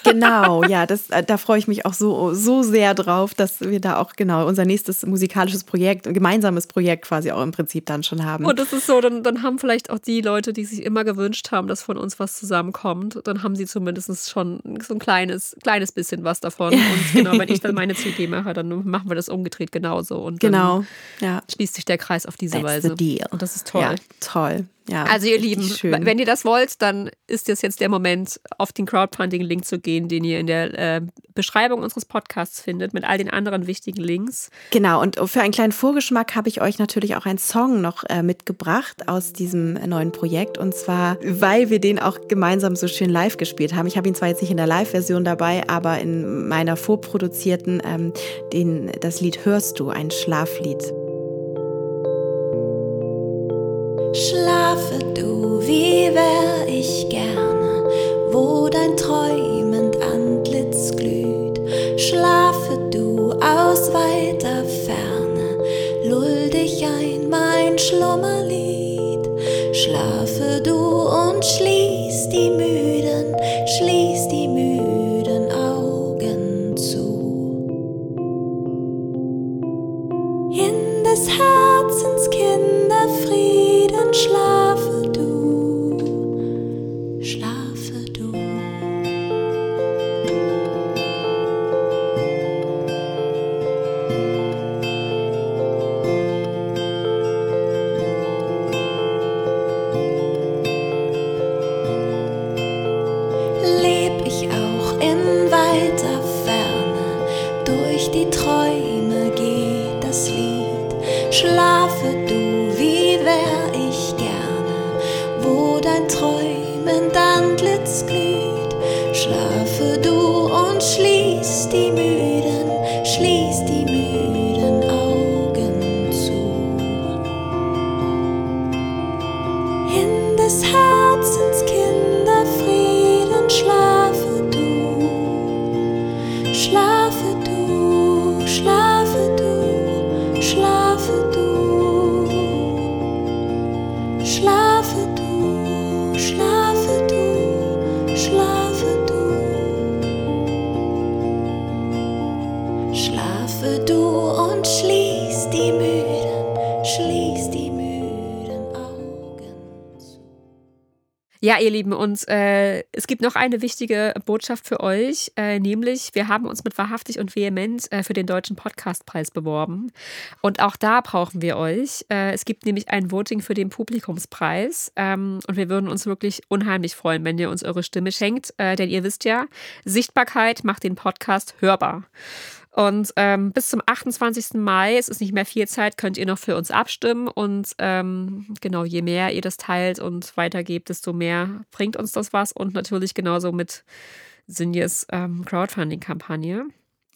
Genau, ja, das, äh, da freue ich mich auch so, so sehr drauf, dass wir da auch genau unser nächstes musikalisches Projekt, ein gemeinsames Projekt quasi auch im Prinzip dann schon haben. Und das ist so, dann, dann haben vielleicht auch die Leute, die sich immer gewünscht haben, dass von uns was zusammenkommt, dann haben sie zumindest schon so ein kleines, kleines bisschen was davon. Und genau, wenn ich dann meine CD mache, dann machen wir das umgedreht genauso. Und dann genau, ja. schließt sich der Kreis auf diese That's Weise. the deal. Und das ist toll. Ja, toll. Ja, Also ihr Lieben, schön. wenn ihr das wollt, dann ist das jetzt der Moment, auf den Crowdfunding-Link zu gehen, den ihr in der äh, Beschreibung unseres Podcasts findet, mit all den anderen wichtigen Links. Genau, und für einen kleinen Vorgeschmack habe ich euch natürlich auch einen Song noch äh, mitgebracht aus diesem neuen Projekt. Und zwar, weil wir den auch gemeinsam so schön live gespielt haben. Ich habe ihn zwar jetzt nicht in der Live-Version dabei, aber in meiner vorproduzierten, ähm, den, das Lied Hörst du, ein Schlaflied. Schlafe du, wie wär ich gerne, wo dein träumend Antlitz glüht. Schlafe du aus weiter Ferne, lull dich ein, mein Schlummerlied. Ja, ihr Lieben, und äh, es gibt noch eine wichtige Botschaft für euch, äh, nämlich wir haben uns mit Wahrhaftig und Vehement äh, für den Deutschen Podcastpreis beworben. Und auch da brauchen wir euch. Äh, es gibt nämlich ein Voting für den Publikumspreis ähm, und wir würden uns wirklich unheimlich freuen, wenn ihr uns eure Stimme schenkt, äh, denn ihr wisst ja, Sichtbarkeit macht den Podcast hörbar. Und ähm, bis zum 28. Mai, es ist nicht mehr viel Zeit, könnt ihr noch für uns abstimmen. Und ähm, genau, je mehr ihr das teilt und weitergebt, desto mehr bringt uns das was. Und natürlich genauso mit Sinjes ähm, Crowdfunding-Kampagne.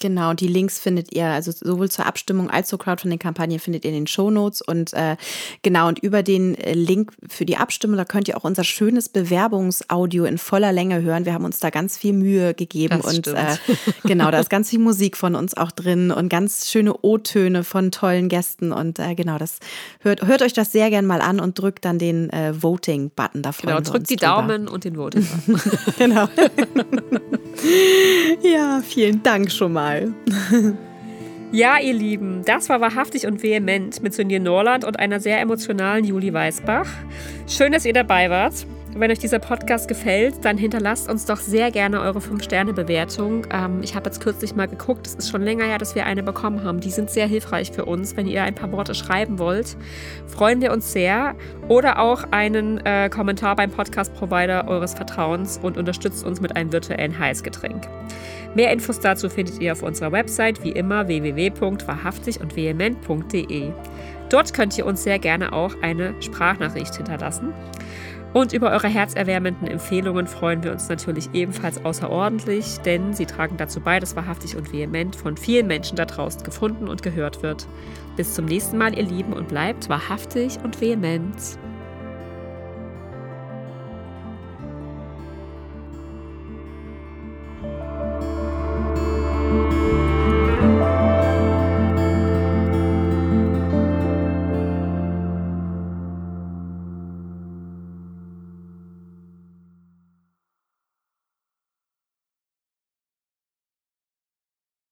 Genau, die Links findet ihr, also sowohl zur Abstimmung als zur Crowdfunding-Kampagne findet ihr in den Shownotes und äh, genau, und über den äh, Link für die Abstimmung, da könnt ihr auch unser schönes Bewerbungsaudio in voller Länge hören. Wir haben uns da ganz viel Mühe gegeben Das und äh, *laughs* genau, da ist ganz viel Musik von uns auch drin und ganz schöne O-Töne von tollen Gästen und äh, genau, das hört, hört euch das sehr gern mal an und drückt dann den äh, Voting-Button da freuen Genau, drückt die drüber. Daumen und den Voting. *laughs* Genau. *laughs* ja, vielen Dank schon mal. *laughs* Ja, ihr Lieben, das war wahrhaftig und vehement mit Sonja Norland und einer sehr emotionalen Juli Weißbach. Schön, dass ihr dabei wart. Wenn euch dieser Podcast gefällt, dann hinterlasst uns doch sehr gerne eure 5-Sterne-Bewertung. Ähm, ich habe jetzt kürzlich mal geguckt, es ist schon länger her, dass wir eine bekommen haben. Die sind sehr hilfreich für uns. Wenn ihr ein paar Worte schreiben wollt, freuen wir uns sehr. Oder auch einen äh, Kommentar beim Podcast-Provider eures Vertrauens und unterstützt uns mit einem virtuellen Heißgetränk. Mehr Infos dazu findet ihr auf unserer Website, wie immer www.wahrhaftig und vehement.de. Dort könnt ihr uns sehr gerne auch eine Sprachnachricht hinterlassen. Und über eure herzerwärmenden Empfehlungen freuen wir uns natürlich ebenfalls außerordentlich, denn sie tragen dazu bei, dass wahrhaftig und vehement von vielen Menschen da draußen gefunden und gehört wird. Bis zum nächsten Mal, ihr Lieben, und bleibt wahrhaftig und vehement.